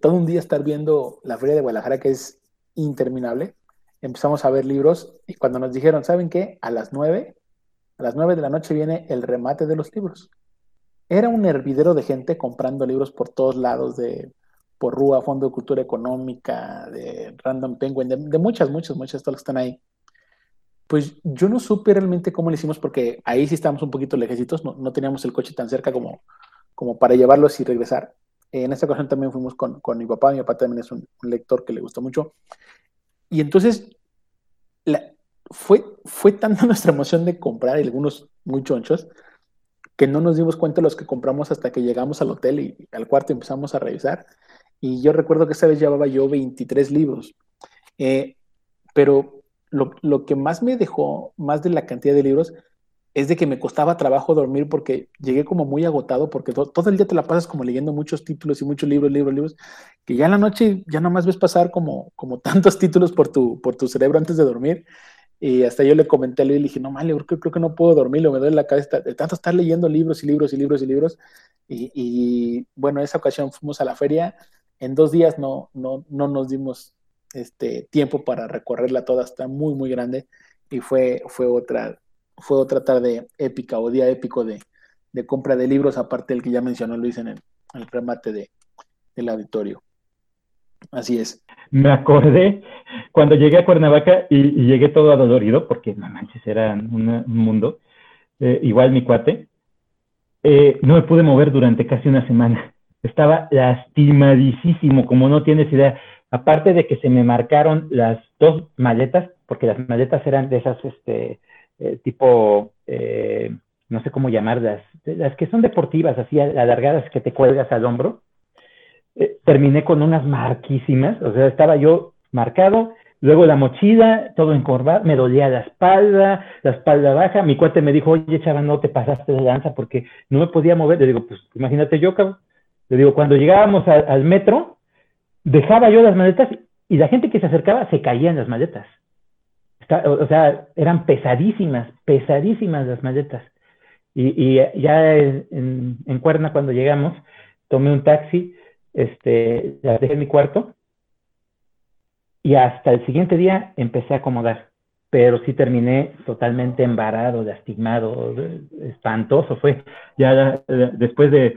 Speaker 1: todo un día estar viendo la Feria de Guadalajara, que es interminable, empezamos a ver libros y cuando nos dijeron, ¿saben qué? A las nueve, a las nueve de la noche viene el remate de los libros. Era un hervidero de gente comprando libros por todos lados, de por Rúa, Fondo de Cultura Económica, de Random Penguin, de, muchas, muchas, muchas, todos los que están ahí. Pues yo no supe realmente cómo lo hicimos porque ahí sí estábamos un poquito lejecitos, no, no teníamos el coche tan cerca como, como para llevarlos y regresar. En esta ocasión también fuimos con, con mi papá, mi papá también es un, lector que le gustó mucho. Y entonces fue, fue tanta [LAUGHS] nuestra emoción de comprar algunos muy chonchos que no nos dimos cuenta los que compramos hasta que llegamos al hotel y, al cuarto empezamos a revisar. Y yo recuerdo que esa vez llevaba yo 23 libros. Eh, pero lo, lo, que más me dejó, más de la cantidad de libros, es de que me costaba trabajo dormir porque llegué como muy agotado porque todo el día te la pasas como leyendo muchos títulos y muchos libros, libros, libros, que ya en la noche ya nomás ves pasar como, como [LAUGHS] tantos títulos por tu, por tu cerebro antes de dormir. Y hasta yo le comenté a Luis le dije, no, mal, creo, creo que no puedo dormir, me duele la cabeza de tanto estar leyendo libros y libros y libros y libros. Y, y bueno, esa ocasión fuimos a la feria. En dos días no, no, no nos dimos este tiempo para recorrerla toda, está muy, muy grande. Y fue, fue otra, fue otra tarde épica o día épico de, compra de libros, aparte del que ya mencionó Luis en el, remate de, del auditorio. Así es.
Speaker 2: Me acordé cuando llegué a Cuernavaca y, llegué todo adolorido, porque no manches, era un mundo. Eh, igual mi cuate. Eh, no me pude mover durante casi una semana. Estaba lastimadísimo, como no tienes idea. Aparte de que se me marcaron las dos maletas, porque las maletas eran de esas, este, eh, tipo, eh, no sé cómo llamarlas, las que son deportivas, así alargadas que te cuelgas al hombro, eh, terminé con unas marquísimas, o sea, estaba yo marcado, Luego la mochila, todo encorvado, me dolía la espalda, la espalda baja. Mi cuate me dijo, oye, chaval, no te pasaste de lanza porque no me podía mover. Le digo, pues imagínate yo, cabrón. Le digo, cuando llegábamos al metro, dejaba yo las maletas y la gente que se acercaba se caía en las maletas. O, sea, eran pesadísimas, pesadísimas las maletas. Y, ya en, en, Cuerna, cuando llegamos, tomé un taxi, este, dejé en mi cuarto y hasta el siguiente día empecé a acomodar, pero sí terminé totalmente embarado, lastimado, espantoso fue, ya después de,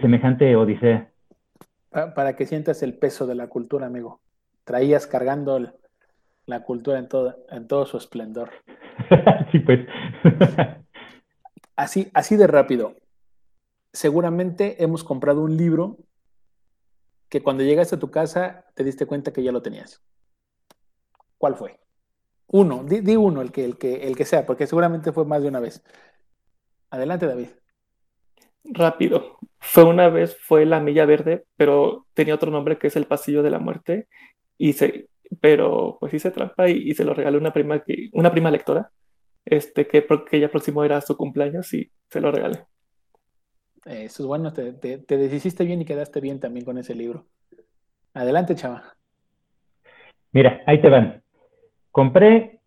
Speaker 2: semejante odisea.
Speaker 1: Para, que sientas el peso de la cultura, amigo. Traías cargando la cultura en todo, en todo su esplendor. [LAUGHS]
Speaker 2: sí, pues. [LAUGHS]
Speaker 1: así, así de rápido. Seguramente hemos comprado un libro que cuando llegaste a tu casa te diste cuenta que ya lo tenías? ¿Cuál fue? Uno, di, uno, el que, el, que, el que sea, porque seguramente fue más de una vez. Adelante, David.
Speaker 3: Rápido. Fue una vez, fue La Milla Verde, pero tenía otro nombre que es El Pasillo de la Muerte. Y se, pero pues hice trampa y, se lo regalé una prima, que, una prima lectora, este, que, que ya próximo era su cumpleaños y se lo regalé.
Speaker 1: Eso es bueno, te, te, deshiciste bien y quedaste bien también con ese libro. Adelante, chava.
Speaker 2: Mira, ahí te van. Compré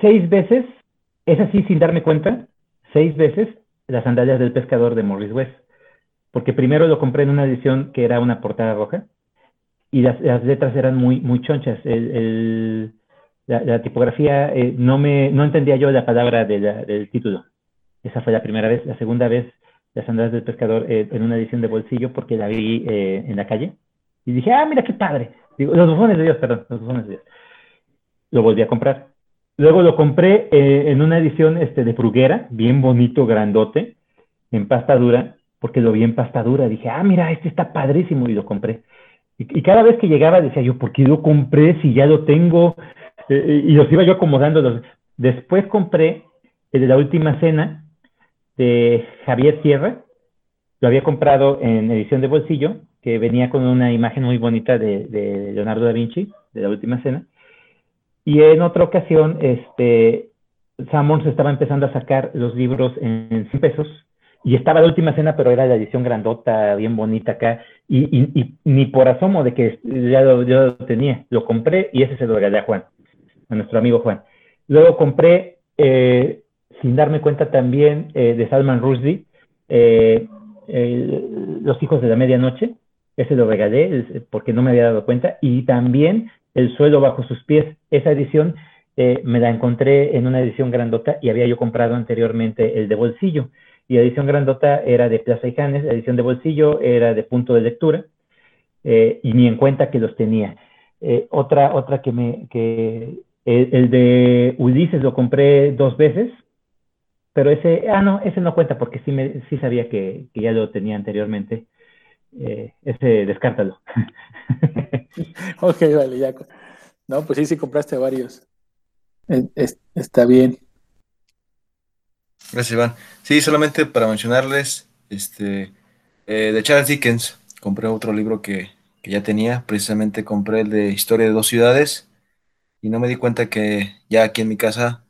Speaker 2: seis veces, es así sin darme cuenta, seis veces las sandalias del pescador de Morris West. Porque primero lo compré en una edición que era una portada roja y las, letras eran muy, muy chonchas. la, tipografía, eh, no, me, no entendía yo la palabra del título. Esa fue la primera vez. La segunda vez las andadas del pescador eh, en una edición de bolsillo porque la vi eh, en la calle. Y dije, ah, mira qué padre. Digo, los bufones de Dios, perdón, los bufones de Dios. Lo volví a comprar. Luego lo compré eh, en una edición este, de Fruguera, bien bonito, grandote, en pasta dura, porque lo vi en pasta dura. Dije, ah, mira, este está padrísimo y lo compré. Y, cada vez que llegaba decía yo, ¿por qué lo compré si ya lo tengo? y los iba yo acomodando. Después compré el de la última cena, de Javier Sierra. Lo había comprado en edición de bolsillo, que venía con una imagen muy bonita de, Leonardo da Vinci, de la última cena. Y en otra ocasión, este, Sammons estaba empezando a sacar los libros en 100 pesos y estaba la última cena, pero era la edición grandota, bien bonita acá, y, ni por asomo de que ya lo, lo tenía, lo compré y ese se lo regalé a Juan, a nuestro amigo Juan. Luego compré eh, sin darme cuenta también eh, de Salman Rushdie, eh, Los hijos de la medianoche, ese lo regalé porque no me había dado cuenta, y también El suelo bajo sus pies, esa edición eh, me la encontré en una edición grandota y había yo comprado anteriormente el de bolsillo, y edición grandota era de Plaza y Janes, edición de bolsillo era de punto de lectura, y ni en cuenta que los tenía. otra, otra que me, que el, el, de Ulises lo compré dos veces, pero ese, ah, no, ese no cuenta porque sí, me, sí sabía que, ya lo tenía anteriormente. Eh, ese, descártalo. [LAUGHS]
Speaker 1: ok, vale, ya. No, pues sí, sí compraste varios. está bien.
Speaker 6: Gracias, Iván. Sí, solamente para mencionarles, este, eh, de Charles Dickens, compré otro libro que, que, ya tenía, precisamente compré el de Historia de dos ciudades, y no me di cuenta que ya aquí en mi casa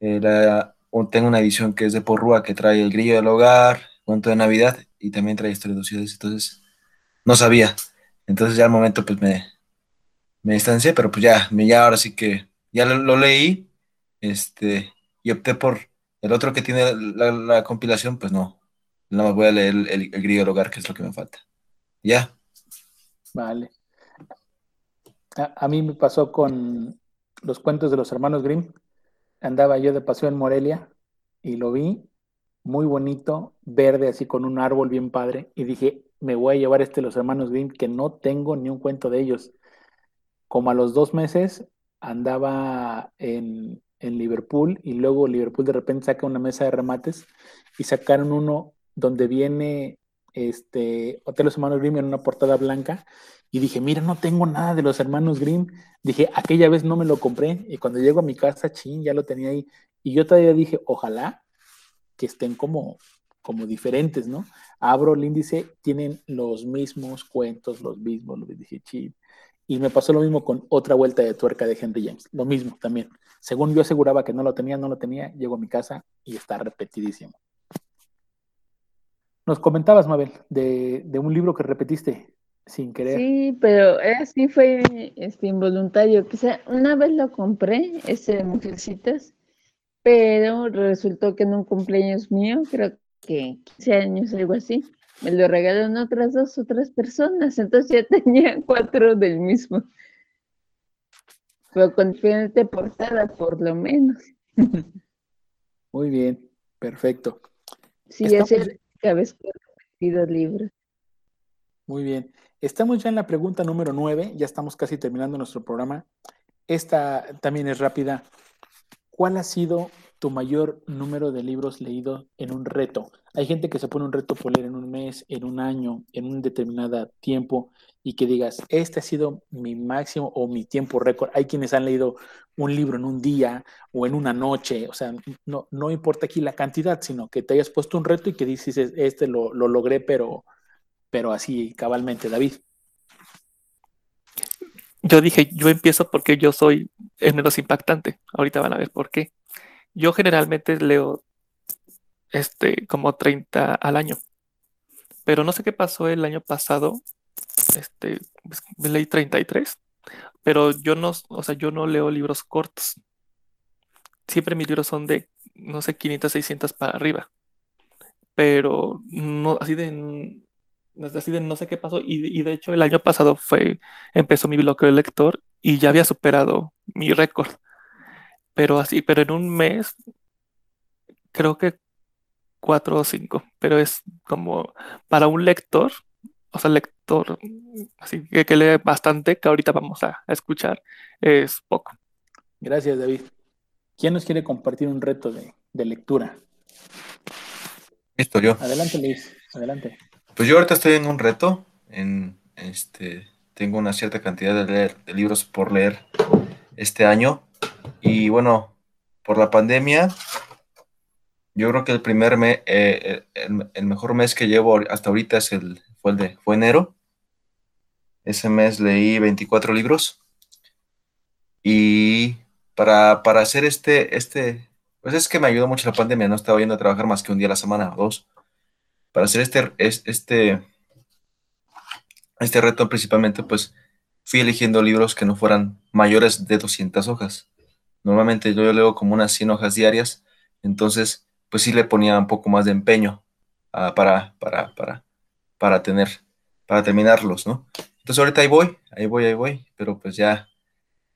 Speaker 6: era tengo una edición que es de Porrúa que trae El Grillo del Hogar, Cuento de Navidad y también trae Historia de dos ciudades, entonces no sabía. Entonces ya al momento pues me, me distancié, pero pues ya, ya ahora sí que ya lo, leí este, y opté por el otro que tiene la, compilación, pues no, nada más voy a leer el, el, Grillo del Hogar, que es lo que me falta. Ya.
Speaker 1: Vale. A, a mí me pasó con los cuentos de los hermanos Grimm andaba yo de paseo en Morelia y lo vi muy bonito, verde, así con un árbol bien padre, y dije, me voy a llevar este de los hermanos Grimm, que no tengo ni un cuento de ellos. Como a los dos meses andaba en, en Liverpool y luego Liverpool de repente saca una mesa de remates y sacaron uno donde viene este Hotel Los Hermanos Grimm en una portada blanca y dije, mira, no tengo nada de los hermanos Grimm. Dije, aquella vez no me lo compré y cuando llego a mi casa, chin, ya lo tenía ahí. Y yo todavía dije, ojalá que estén como, como diferentes, ¿no? Abro el índice, tienen los mismos cuentos, los mismos, lo dije, chin. Y me pasó lo mismo con otra vuelta de tuerca de Henry James. Lo mismo también. Según yo aseguraba que no lo tenía, no lo tenía, llego a mi casa y está repetidísimo. Nos comentabas, Mabel, de, de un libro que repetiste sin querer.
Speaker 5: Sí, pero así fue este, involuntario. Quizá una vez lo compré, ese de Mujercitas, pero resultó que en un cumpleaños mío, creo que 15 años, algo así, me lo regalaron otras dos otras personas, entonces ya [LAUGHS] tenía cuatro del mismo. Pero con diferente portada, por lo menos. [LAUGHS]
Speaker 1: Muy bien, perfecto.
Speaker 5: Sí, Estamos... hacer vez repetido libros.
Speaker 1: Muy bien. Estamos ya en la pregunta número nueve, ya estamos casi terminando nuestro programa. Esta también es rápida. ¿Cuál ha sido tu mayor número de libros leídos en un reto? Hay gente que se pone un reto por leer en un mes, en un año, en un determinado tiempo y que digas, este ha sido mi máximo o mi tiempo récord. Hay quienes han leído un libro en un día o en una noche. O sea, no, no importa aquí la cantidad, sino que te hayas puesto un reto y que dices, este lo, lo logré, pero pero así cabalmente, David.
Speaker 3: Yo dije, yo empiezo porque yo soy el menos impactante. Ahorita van a ver por qué. Yo generalmente leo este como 30 al año. Pero no sé qué pasó el año pasado. Este, pues, leí 33. Pero yo no, o sea, yo no leo libros cortos. Siempre mis libros son de, no sé, 500, 600 para arriba. Pero no, así de así de no sé qué pasó. Y, de hecho, el año pasado fue, empezó mi bloqueo de lector y ya había superado mi récord. Pero así, pero en un mes, creo que cuatro o cinco. Pero es como para un lector, o sea, lector, así que, que lee bastante, que ahorita vamos a, escuchar, es poco.
Speaker 1: Gracias, David. ¿Quién nos quiere compartir un reto de, de lectura?
Speaker 6: Listo, yo.
Speaker 1: Adelante, Luis. Adelante.
Speaker 6: Pues yo ahorita estoy en un reto, en este, tengo una cierta cantidad de, leer, de libros por leer este año y bueno, por la pandemia, yo creo que el primer mes, eh, el, mejor mes que llevo hasta ahorita es el, fue el de, fue enero. Ese mes leí 24 libros y para, para hacer este, este, pues es que me ayudó mucho la pandemia, no estaba yendo a trabajar más que un día a la semana o dos para hacer este, este, este reto principalmente, pues fui eligiendo libros que no fueran mayores de 200 hojas. Normalmente yo leo como unas 100 hojas diarias, entonces pues sí le ponía un poco más de empeño uh, para, para, para, para tener, para terminarlos, ¿no? Entonces ahorita ahí voy, ahí voy, ahí voy, pero pues ya,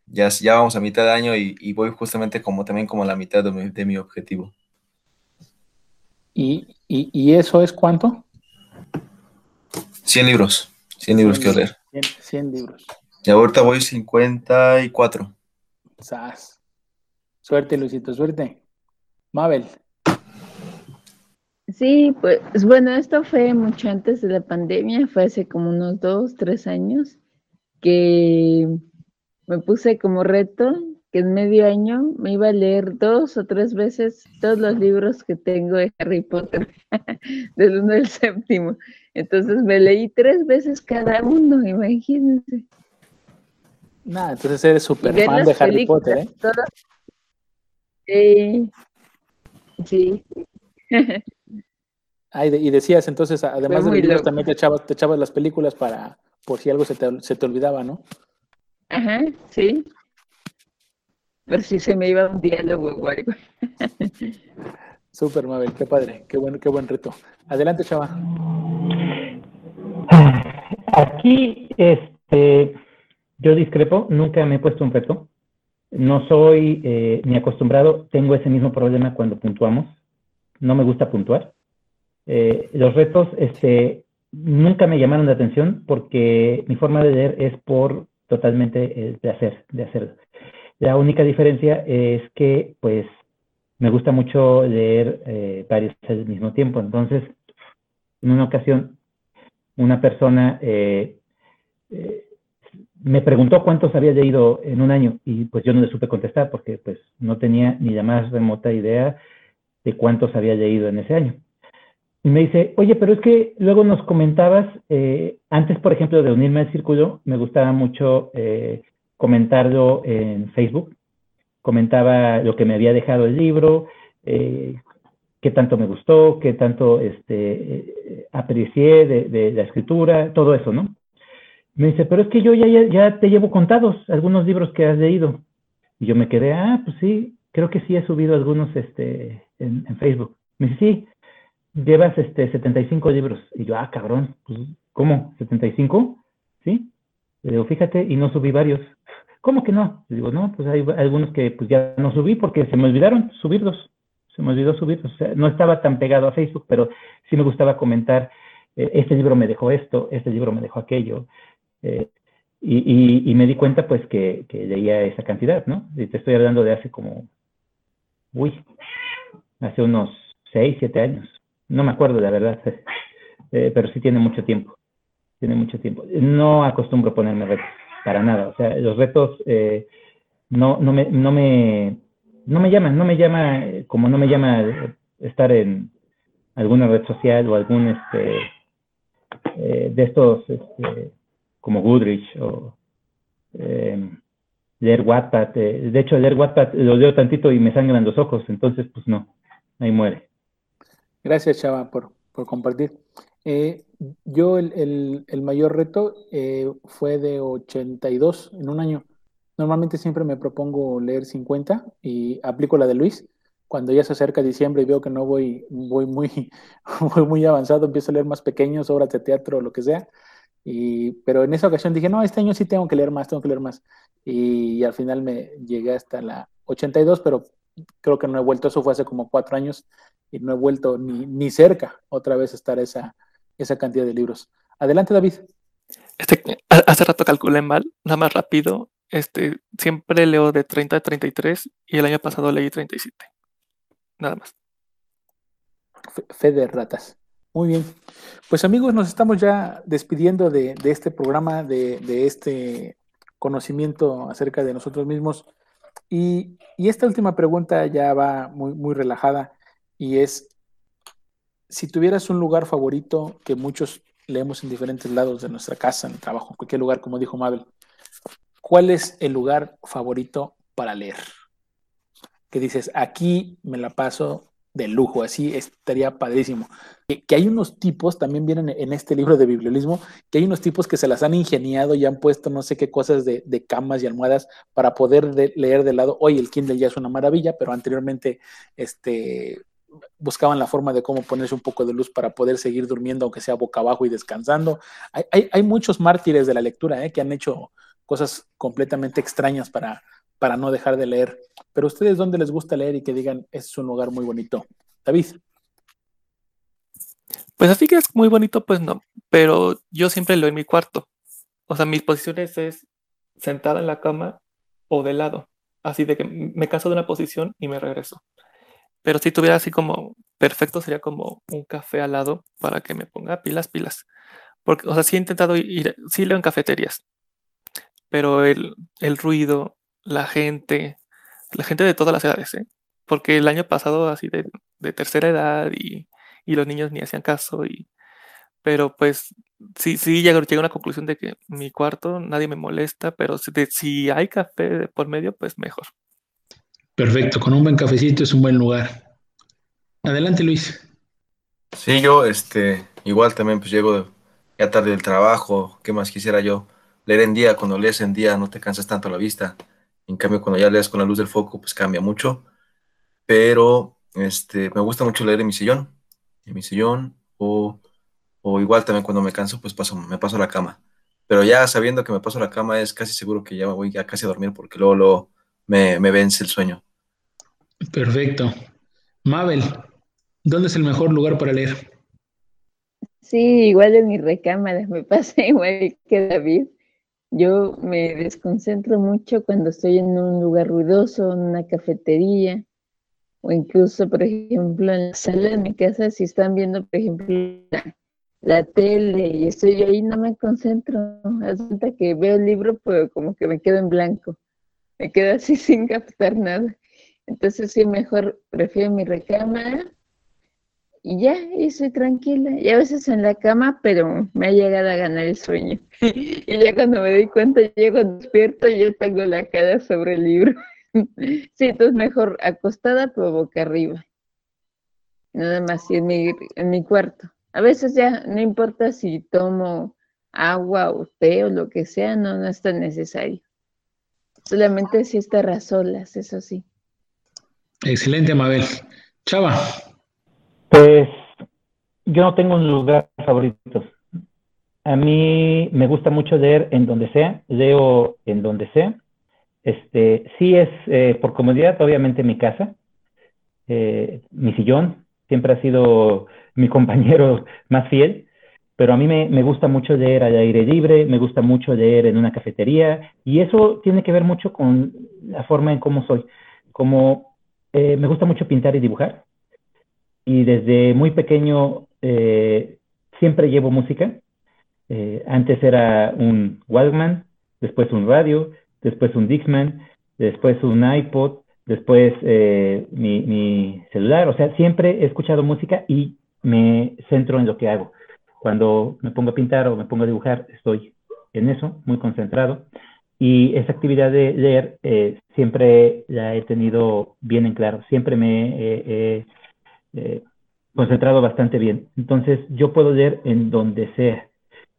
Speaker 6: ya, ya vamos a mitad de año y, y voy justamente como también como a la mitad de mi, de mi objetivo.
Speaker 1: ¿Y, y, eso es cuánto?
Speaker 6: 100 libros. 100 libros quiero leer.
Speaker 1: 100, libros.
Speaker 6: Y ahorita voy 54.
Speaker 1: Sas. Suerte, Luisito, suerte. Mabel.
Speaker 5: Sí, pues bueno, esto fue mucho antes de la pandemia, fue hace como unos dos, tres años que me puse como reto que en medio año me iba a leer dos o tres veces todos los libros que tengo de Harry Potter, [LAUGHS] del uno al séptimo. Entonces me leí tres veces cada uno, imagínense.
Speaker 1: Nada, entonces eres súper fan de Harry Potter, ¿eh?
Speaker 5: Sí. Sí. [LAUGHS]
Speaker 1: ah, y, decías entonces, además de los libros, también te echabas, te echabas las películas para, por si algo se te, se te olvidaba, ¿no?
Speaker 5: Ajá, sí. Pero si se me iba un diálogo o algo.
Speaker 1: Súper, Mabel, qué padre, qué buen, qué buen reto. Adelante, Chava.
Speaker 2: Aquí, este, yo discrepo, nunca me he puesto un reto. No soy eh, ni acostumbrado, tengo ese mismo problema cuando puntuamos. No me gusta puntuar. Eh, los retos, este, nunca me llamaron la atención porque mi forma de leer es por totalmente de hacer, de hacerlo. La única diferencia es que, pues, me gusta mucho leer eh, varios al mismo tiempo. Entonces, en una ocasión, una persona eh, eh, me preguntó cuántos había leído en un año y pues yo no le supe contestar porque pues no tenía ni la más remota idea de cuántos había leído en ese año. Y me dice, oye, pero es que luego nos comentabas, eh, antes, por ejemplo, de unirme al círculo, me gustaba mucho eh, comentarlo en Facebook. Comentaba lo que me había dejado el libro, eh, qué tanto me gustó, qué tanto este, aprecié de, la escritura, todo eso, ¿no? Me dice, pero es que yo ya, ya, te llevo contados algunos libros que has leído. Y yo me quedé, ah, pues sí, creo que sí he subido algunos este, en, en Facebook. Me dice, sí, llevas este 75 libros. Y yo, ah, cabrón, pues, ¿cómo? ¿75? ¿Sí? Le digo, fíjate, y no subí varios. [LAUGHS] ¿Cómo que no? Le digo, no, pues hay algunos que pues ya no subí porque se me olvidaron subirlos. Se me olvidó subirlos. O sea, no estaba tan pegado a Facebook, pero sí me gustaba comentar, eh, este libro me dejó esto, este libro me dejó aquello. Eh, y, me di cuenta pues que, que, leía esa cantidad, ¿no? Y te estoy hablando de hace como, uy, hace unos 6, 7 años. No me acuerdo, la verdad, eh, pero sí tiene mucho tiempo. Tiene mucho tiempo. No acostumbro ponerme retos, para nada. O sea, los retos eh, no, no, me, no, me, no me llaman, no me llama, como no me llama estar en alguna red social o algún este, eh, de estos, este, como Goodrich o leer Wattpad. de hecho, leer Wattpad lo leo tantito y me sangran los ojos, entonces, pues no, ahí muere.
Speaker 1: Gracias, Chava, por, compartir. Eh, yo el, mayor reto eh, fue de 82 en un año. Normalmente siempre me propongo leer 50 y aplico la de Luis. Cuando ya se acerca diciembre y veo que no voy, voy muy, [LAUGHS] muy, avanzado, empiezo a leer más pequeños, obras de teatro lo que sea. Y, pero en esa ocasión dije, no, este año sí tengo que leer más, tengo que leer más. Y, y, al final me llegué hasta la 82, pero creo que no he vuelto, eso fue hace como cuatro años y no he vuelto ni, ni cerca otra vez a estar esa, esa cantidad de libros. Adelante, David.
Speaker 3: Este, hace rato calculé mal, nada más rápido. Este, siempre leo de 30 a 33 y el año pasado leí 37. Nada más.
Speaker 1: Fe de ratas. Muy bien. Pues amigos, nos estamos ya despidiendo de, de este programa, de, de, este conocimiento acerca de nosotros mismos. Y, esta última pregunta ya va muy, muy relajada y es, si tuvieras un lugar favorito que muchos leemos en diferentes lados de nuestra casa, en el trabajo, en cualquier lugar, como dijo Mabel, ¿cuál es el lugar favorito para leer? Que dices, aquí me la paso de lujo, así estaría padrísimo. Que, hay unos tipos, también vienen en este libro de bibliolismo, que hay unos tipos que se las han ingeniado y han puesto no sé qué cosas de, camas y almohadas para poder leer de lado. Hoy el Kindle ya es una maravilla, pero anteriormente este, buscaban la forma de cómo ponerse un poco de luz para poder seguir durmiendo, aunque sea boca abajo y descansando. Hay, hay, muchos mártires de la lectura ¿eh? que han hecho cosas completamente extrañas para, para no dejar de leer. Pero ustedes, ¿dónde les gusta leer y que digan, es un lugar muy bonito? David.
Speaker 3: Pues así que es muy bonito, pues no, pero yo siempre leo en mi cuarto. O sea, mis posiciones es sentada en la cama o de lado. Así de que me caso de una posición y me regreso. Pero si tuviera así como perfecto, sería como un café al lado para que me ponga pilas, pilas. Porque, o sea, sí he intentado ir, sí leo en cafeterías, pero el, ruido, la gente, la gente de todas las edades, ¿eh? Porque el año pasado, así de, tercera edad y, los niños ni hacían caso, y, pero pues sí, sí llego, a una conclusión de que mi cuarto nadie me molesta, pero si, si hay café por medio, pues mejor.
Speaker 7: Perfecto, con un buen cafecito es un buen lugar. Adelante, Luis.
Speaker 6: Sí, yo, este, igual también pues llego ya tarde del trabajo, ¿qué más quisiera yo? Leer en día, cuando lees en día no te cansas tanto la vista. En cambio, cuando ya lees con la luz del foco, pues cambia mucho. Pero, este, me gusta mucho leer en mi sillón, en mi sillón, o, o igual también cuando me canso, pues paso, me paso a la cama. Pero ya sabiendo que me paso a la cama es casi seguro que ya me voy a casi a dormir porque luego, luego me, me vence el sueño.
Speaker 7: Perfecto. Mabel, ¿dónde es el mejor lugar para leer?
Speaker 5: Sí, igual en mi recámara, me pasa [LAUGHS] igual que David. Yo me desconcentro mucho cuando estoy en un lugar ruidoso, en una cafetería, o incluso, por ejemplo, en la sala de mi casa, si están viendo, por ejemplo, la, tele y estoy ahí, no me concentro. Hasta que veo el libro, pero como que me quedo en blanco. Me quedo así [LAUGHS] sin captar nada. Entonces sí, mejor prefiero mi recámara y ya, y soy tranquila. Y a veces en la cama, pero me ha llegado a ganar el sueño. [LAUGHS] y ya cuando me doy cuenta, llego despierto y yo tengo la cara sobre el libro. [LAUGHS] sí, entonces mejor acostada, pero boca arriba. Nada más, en mi, en mi cuarto. A veces ya no importa si tomo agua o té o lo que sea, no, no es tan necesario. Solamente si está a solas, eso sí.
Speaker 1: Excelente, Mabel. Chava.
Speaker 2: Pues yo no tengo un lugar favorito. A mí me gusta mucho leer en donde sea, leo en donde sea. Este, sí es eh, por comodidad, obviamente mi casa, eh, mi sillón, siempre ha sido mi compañero [LAUGHS] más fiel, pero a mí me, me, gusta mucho leer al aire libre, me gusta mucho leer en una cafetería, y eso tiene que ver mucho con la forma en cómo soy. Como eh, me gusta mucho pintar y dibujar, y desde muy pequeño eh, siempre llevo música. Eh, antes era un Walkman, después un radio, después un Dixman, después un iPod, después eh, mi, celular. O sea, siempre he escuchado música y me centro en lo que hago. Cuando me pongo a pintar o me pongo a dibujar, estoy en eso, muy concentrado. Y esa actividad de leer siempre la he tenido bien en claro. Siempre me he eh, concentrado bastante bien. Entonces, yo puedo leer en donde sea.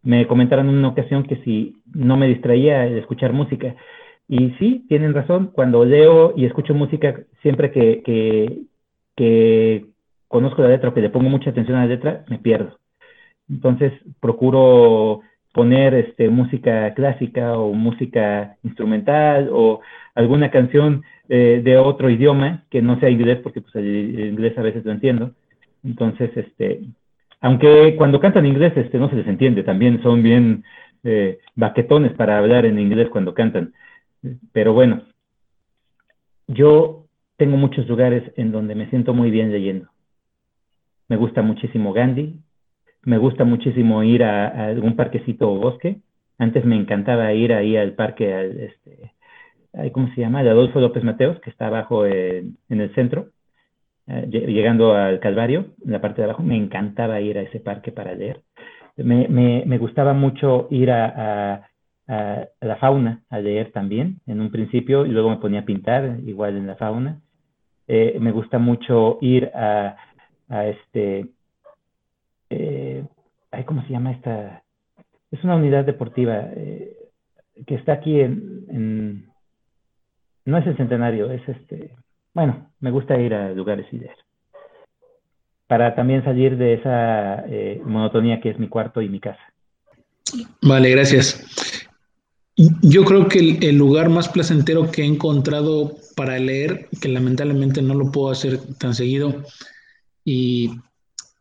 Speaker 2: Me comentaron en una ocasión que si no me distraía de escuchar música. Y sí, tienen razón, cuando leo y escucho música, siempre que, que, que conozco la letra o que le pongo mucha atención a la letra, me pierdo. Entonces, procuro poner este, música clásica o música instrumental o alguna canción eh, de otro idioma que no sea inglés, porque pues, el, inglés a veces lo entiendo. Entonces, este, aunque cuando cantan inglés este, no se les entiende, también son bien eh, baquetones para hablar en inglés cuando cantan. Pero bueno, yo tengo muchos lugares en donde me siento muy bien leyendo. Me gusta muchísimo Gandhi, me gusta muchísimo ir a, algún parquecito o bosque. Antes me encantaba ir ahí al parque, al, este, ¿cómo se llama? De Adolfo López Mateos, que está abajo en, el centro, eh, llegando al Calvario, en la parte de abajo. Me encantaba ir a ese parque para leer. Me, me, me gustaba mucho ir a, a, la fauna a leer también, en un principio, y luego me ponía a pintar, igual en la fauna. Eh, me gusta mucho ir a, a este, eh, ¿cómo se llama esta? Es una unidad deportiva eh, que está aquí en, no es el centenario, es este, bueno, me gusta ir a lugares y leer. Para también salir de esa eh, monotonía que es mi cuarto y mi casa.
Speaker 1: Vale, gracias. Yo creo que el, lugar más placentero que he encontrado para leer, que lamentablemente no lo puedo hacer tan seguido y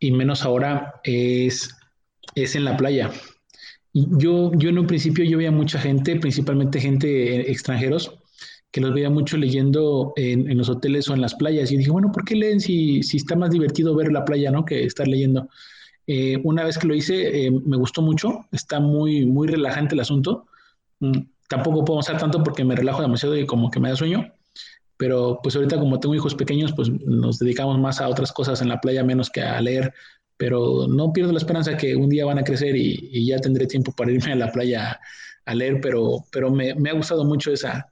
Speaker 1: menos ahora, es, es en la playa. Yo, yo en un principio yo veía mucha gente, principalmente gente eh, extranjeros, que los veía mucho leyendo en, los hoteles o en las playas. Y dije, bueno, ¿por qué leen si, si está más divertido ver la playa, ¿no? Que estar leyendo. Eh, una vez que lo hice, eh, me gustó mucho, está muy, muy relajante el asunto. Mm, tampoco puedo usar tanto porque me relajo demasiado y como que me da sueño. Pero pues ahorita como tengo hijos pequeños, pues nos dedicamos más a otras cosas en la playa menos que a leer. Pero no pierdo la esperanza que un día van a crecer y, ya tendré tiempo para irme a la playa a, leer, pero, pero me, me ha gustado mucho esa,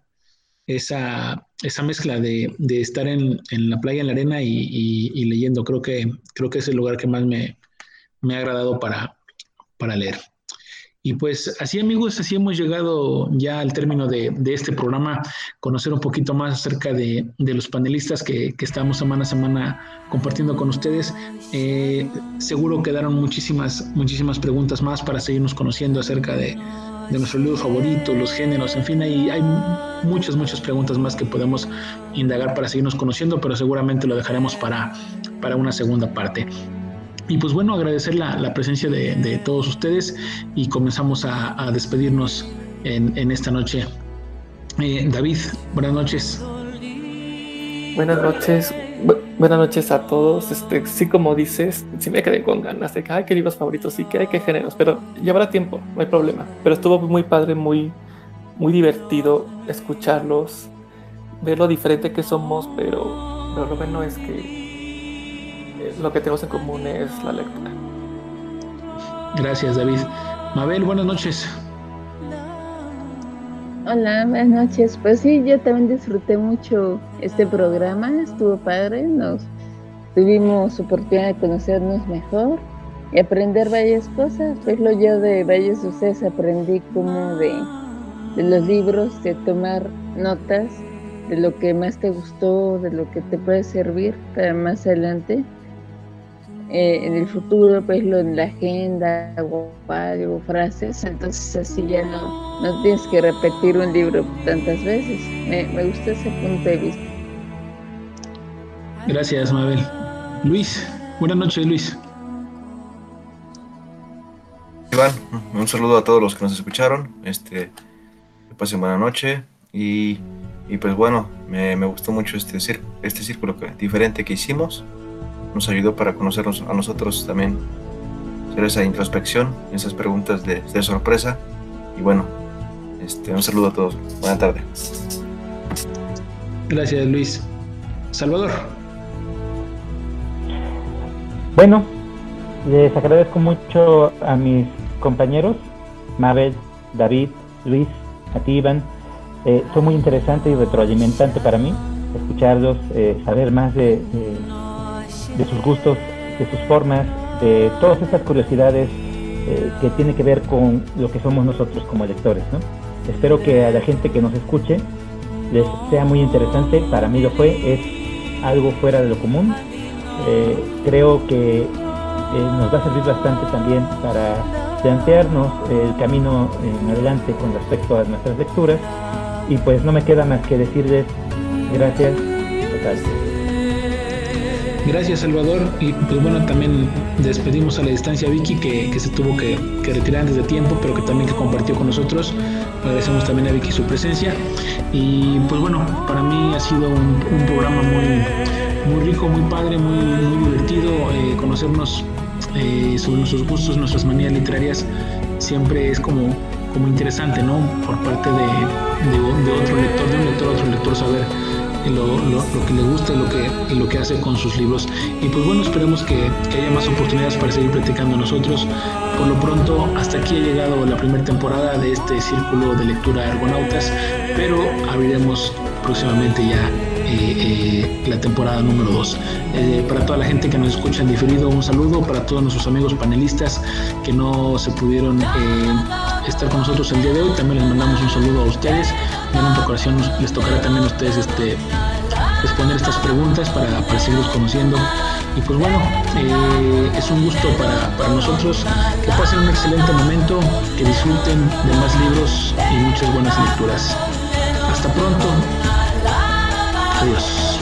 Speaker 1: esa, esa mezcla de, de estar en, en, la playa, en la arena y, leyendo. Creo que, creo que es el lugar que más me, me ha agradado para, para leer. Y pues así amigos, así hemos llegado ya al término de, este programa, conocer un poquito más acerca de, los panelistas que, que, estamos semana a semana compartiendo con ustedes. Eh, seguro quedaron muchísimas, muchísimas preguntas más para seguirnos conociendo acerca de, de nuestro libro favorito, los géneros, en fin, hay, hay muchas, muchas preguntas más que podemos indagar para seguirnos conociendo, pero seguramente lo dejaremos para, para una segunda parte. Y pues bueno, agradecer la, presencia de, todos ustedes y comenzamos a, despedirnos en, esta noche. Eh, David, buenas noches.
Speaker 3: Buenas noches, buenas noches a todos. Este, sí, como dices, sí me quedé con ganas de que hay que libros favoritos, sí que hay que géneros, pero llevará tiempo, no hay problema. Pero estuvo muy padre, muy, muy divertido escucharlos, ver lo diferente que somos, pero lo bueno es que lo que tenemos en común es la lectura.
Speaker 1: Gracias, David. Mabel, buenas noches.
Speaker 5: Hola, buenas noches. Pues sí, yo también disfruté mucho este programa, estuvo padre, nos tuvimos oportunidad de conocernos mejor y aprender varias cosas. Pues lo yo de varios de ustedes aprendí como de, de los libros, de tomar notas de lo que más te gustó, de lo que te puede servir para más adelante. Eh, en el futuro, pues lo en la agenda o algo, frases, entonces así ya no, no tienes que repetir un libro tantas veces. Me, me gusta ese punto de vista.
Speaker 1: Gracias, Mabel. Luis, buenas noches, Luis.
Speaker 6: Iván, un saludo a todos los que nos escucharon. Este, que pasen buena noche y, y pues bueno, me, me, gustó mucho este, este círculo que, diferente que hicimos. Nos ayudó para conocernos a nosotros también, hacer esa introspección, esas preguntas de, de sorpresa. Y bueno, este, un saludo a todos. Buena tarde.
Speaker 1: Gracias, Luis. Salvador.
Speaker 2: Bueno, les agradezco mucho a mis compañeros, Mabel, David, Luis, a ti, Iván. Eh, fue muy interesante y retroalimentante para mí escucharlos, eh, saber más de, de, de, sus gustos, de sus formas, de todas estas curiosidades eh, que tienen que ver con lo que somos nosotros como lectores. ¿no? Espero que a la gente que nos escuche les sea muy interesante. Para mí lo fue, es algo fuera de lo común. Eh, creo que nos va a servir bastante también para plantearnos el camino en adelante con respecto a nuestras lecturas y pues no me queda más que decirles gracias total.
Speaker 1: Gracias Salvador y pues bueno también despedimos a la distancia a Vicky que, se tuvo que, retirar antes de tiempo pero que también que compartió con nosotros. Agradecemos también a Vicky su presencia y pues bueno para mí ha sido un, un programa muy, muy rico, muy padre, muy, muy divertido eh, conocernos eh, sobre nuestros gustos, nuestras manías literarias siempre es como, como interesante, ¿no? Por parte de, de, de otro lector, de un lector a otro lector, saber lo, que le gusta y lo que, lo que hace con sus libros. Y pues bueno, esperemos que, haya más oportunidades para seguir platicando nosotros. Por lo pronto, hasta aquí ha llegado la primera temporada de este círculo de lectura Argonautas, pero abriremos próximamente ya eh, eh, la temporada número 2. Eh, para toda la gente que nos escucha en diferido, un saludo. Para todos nuestros amigos panelistas que no se pudieron estar con nosotros el día de hoy, también les mandamos un saludo a ustedes. En otra les tocará también a ustedes este, responder estas preguntas para, para seguirlos conociendo. Y pues bueno, es un gusto para, para, nosotros que pasen un excelente momento, que disfruten de más libros y muchas buenas lecturas. Hasta pronto. Cruz.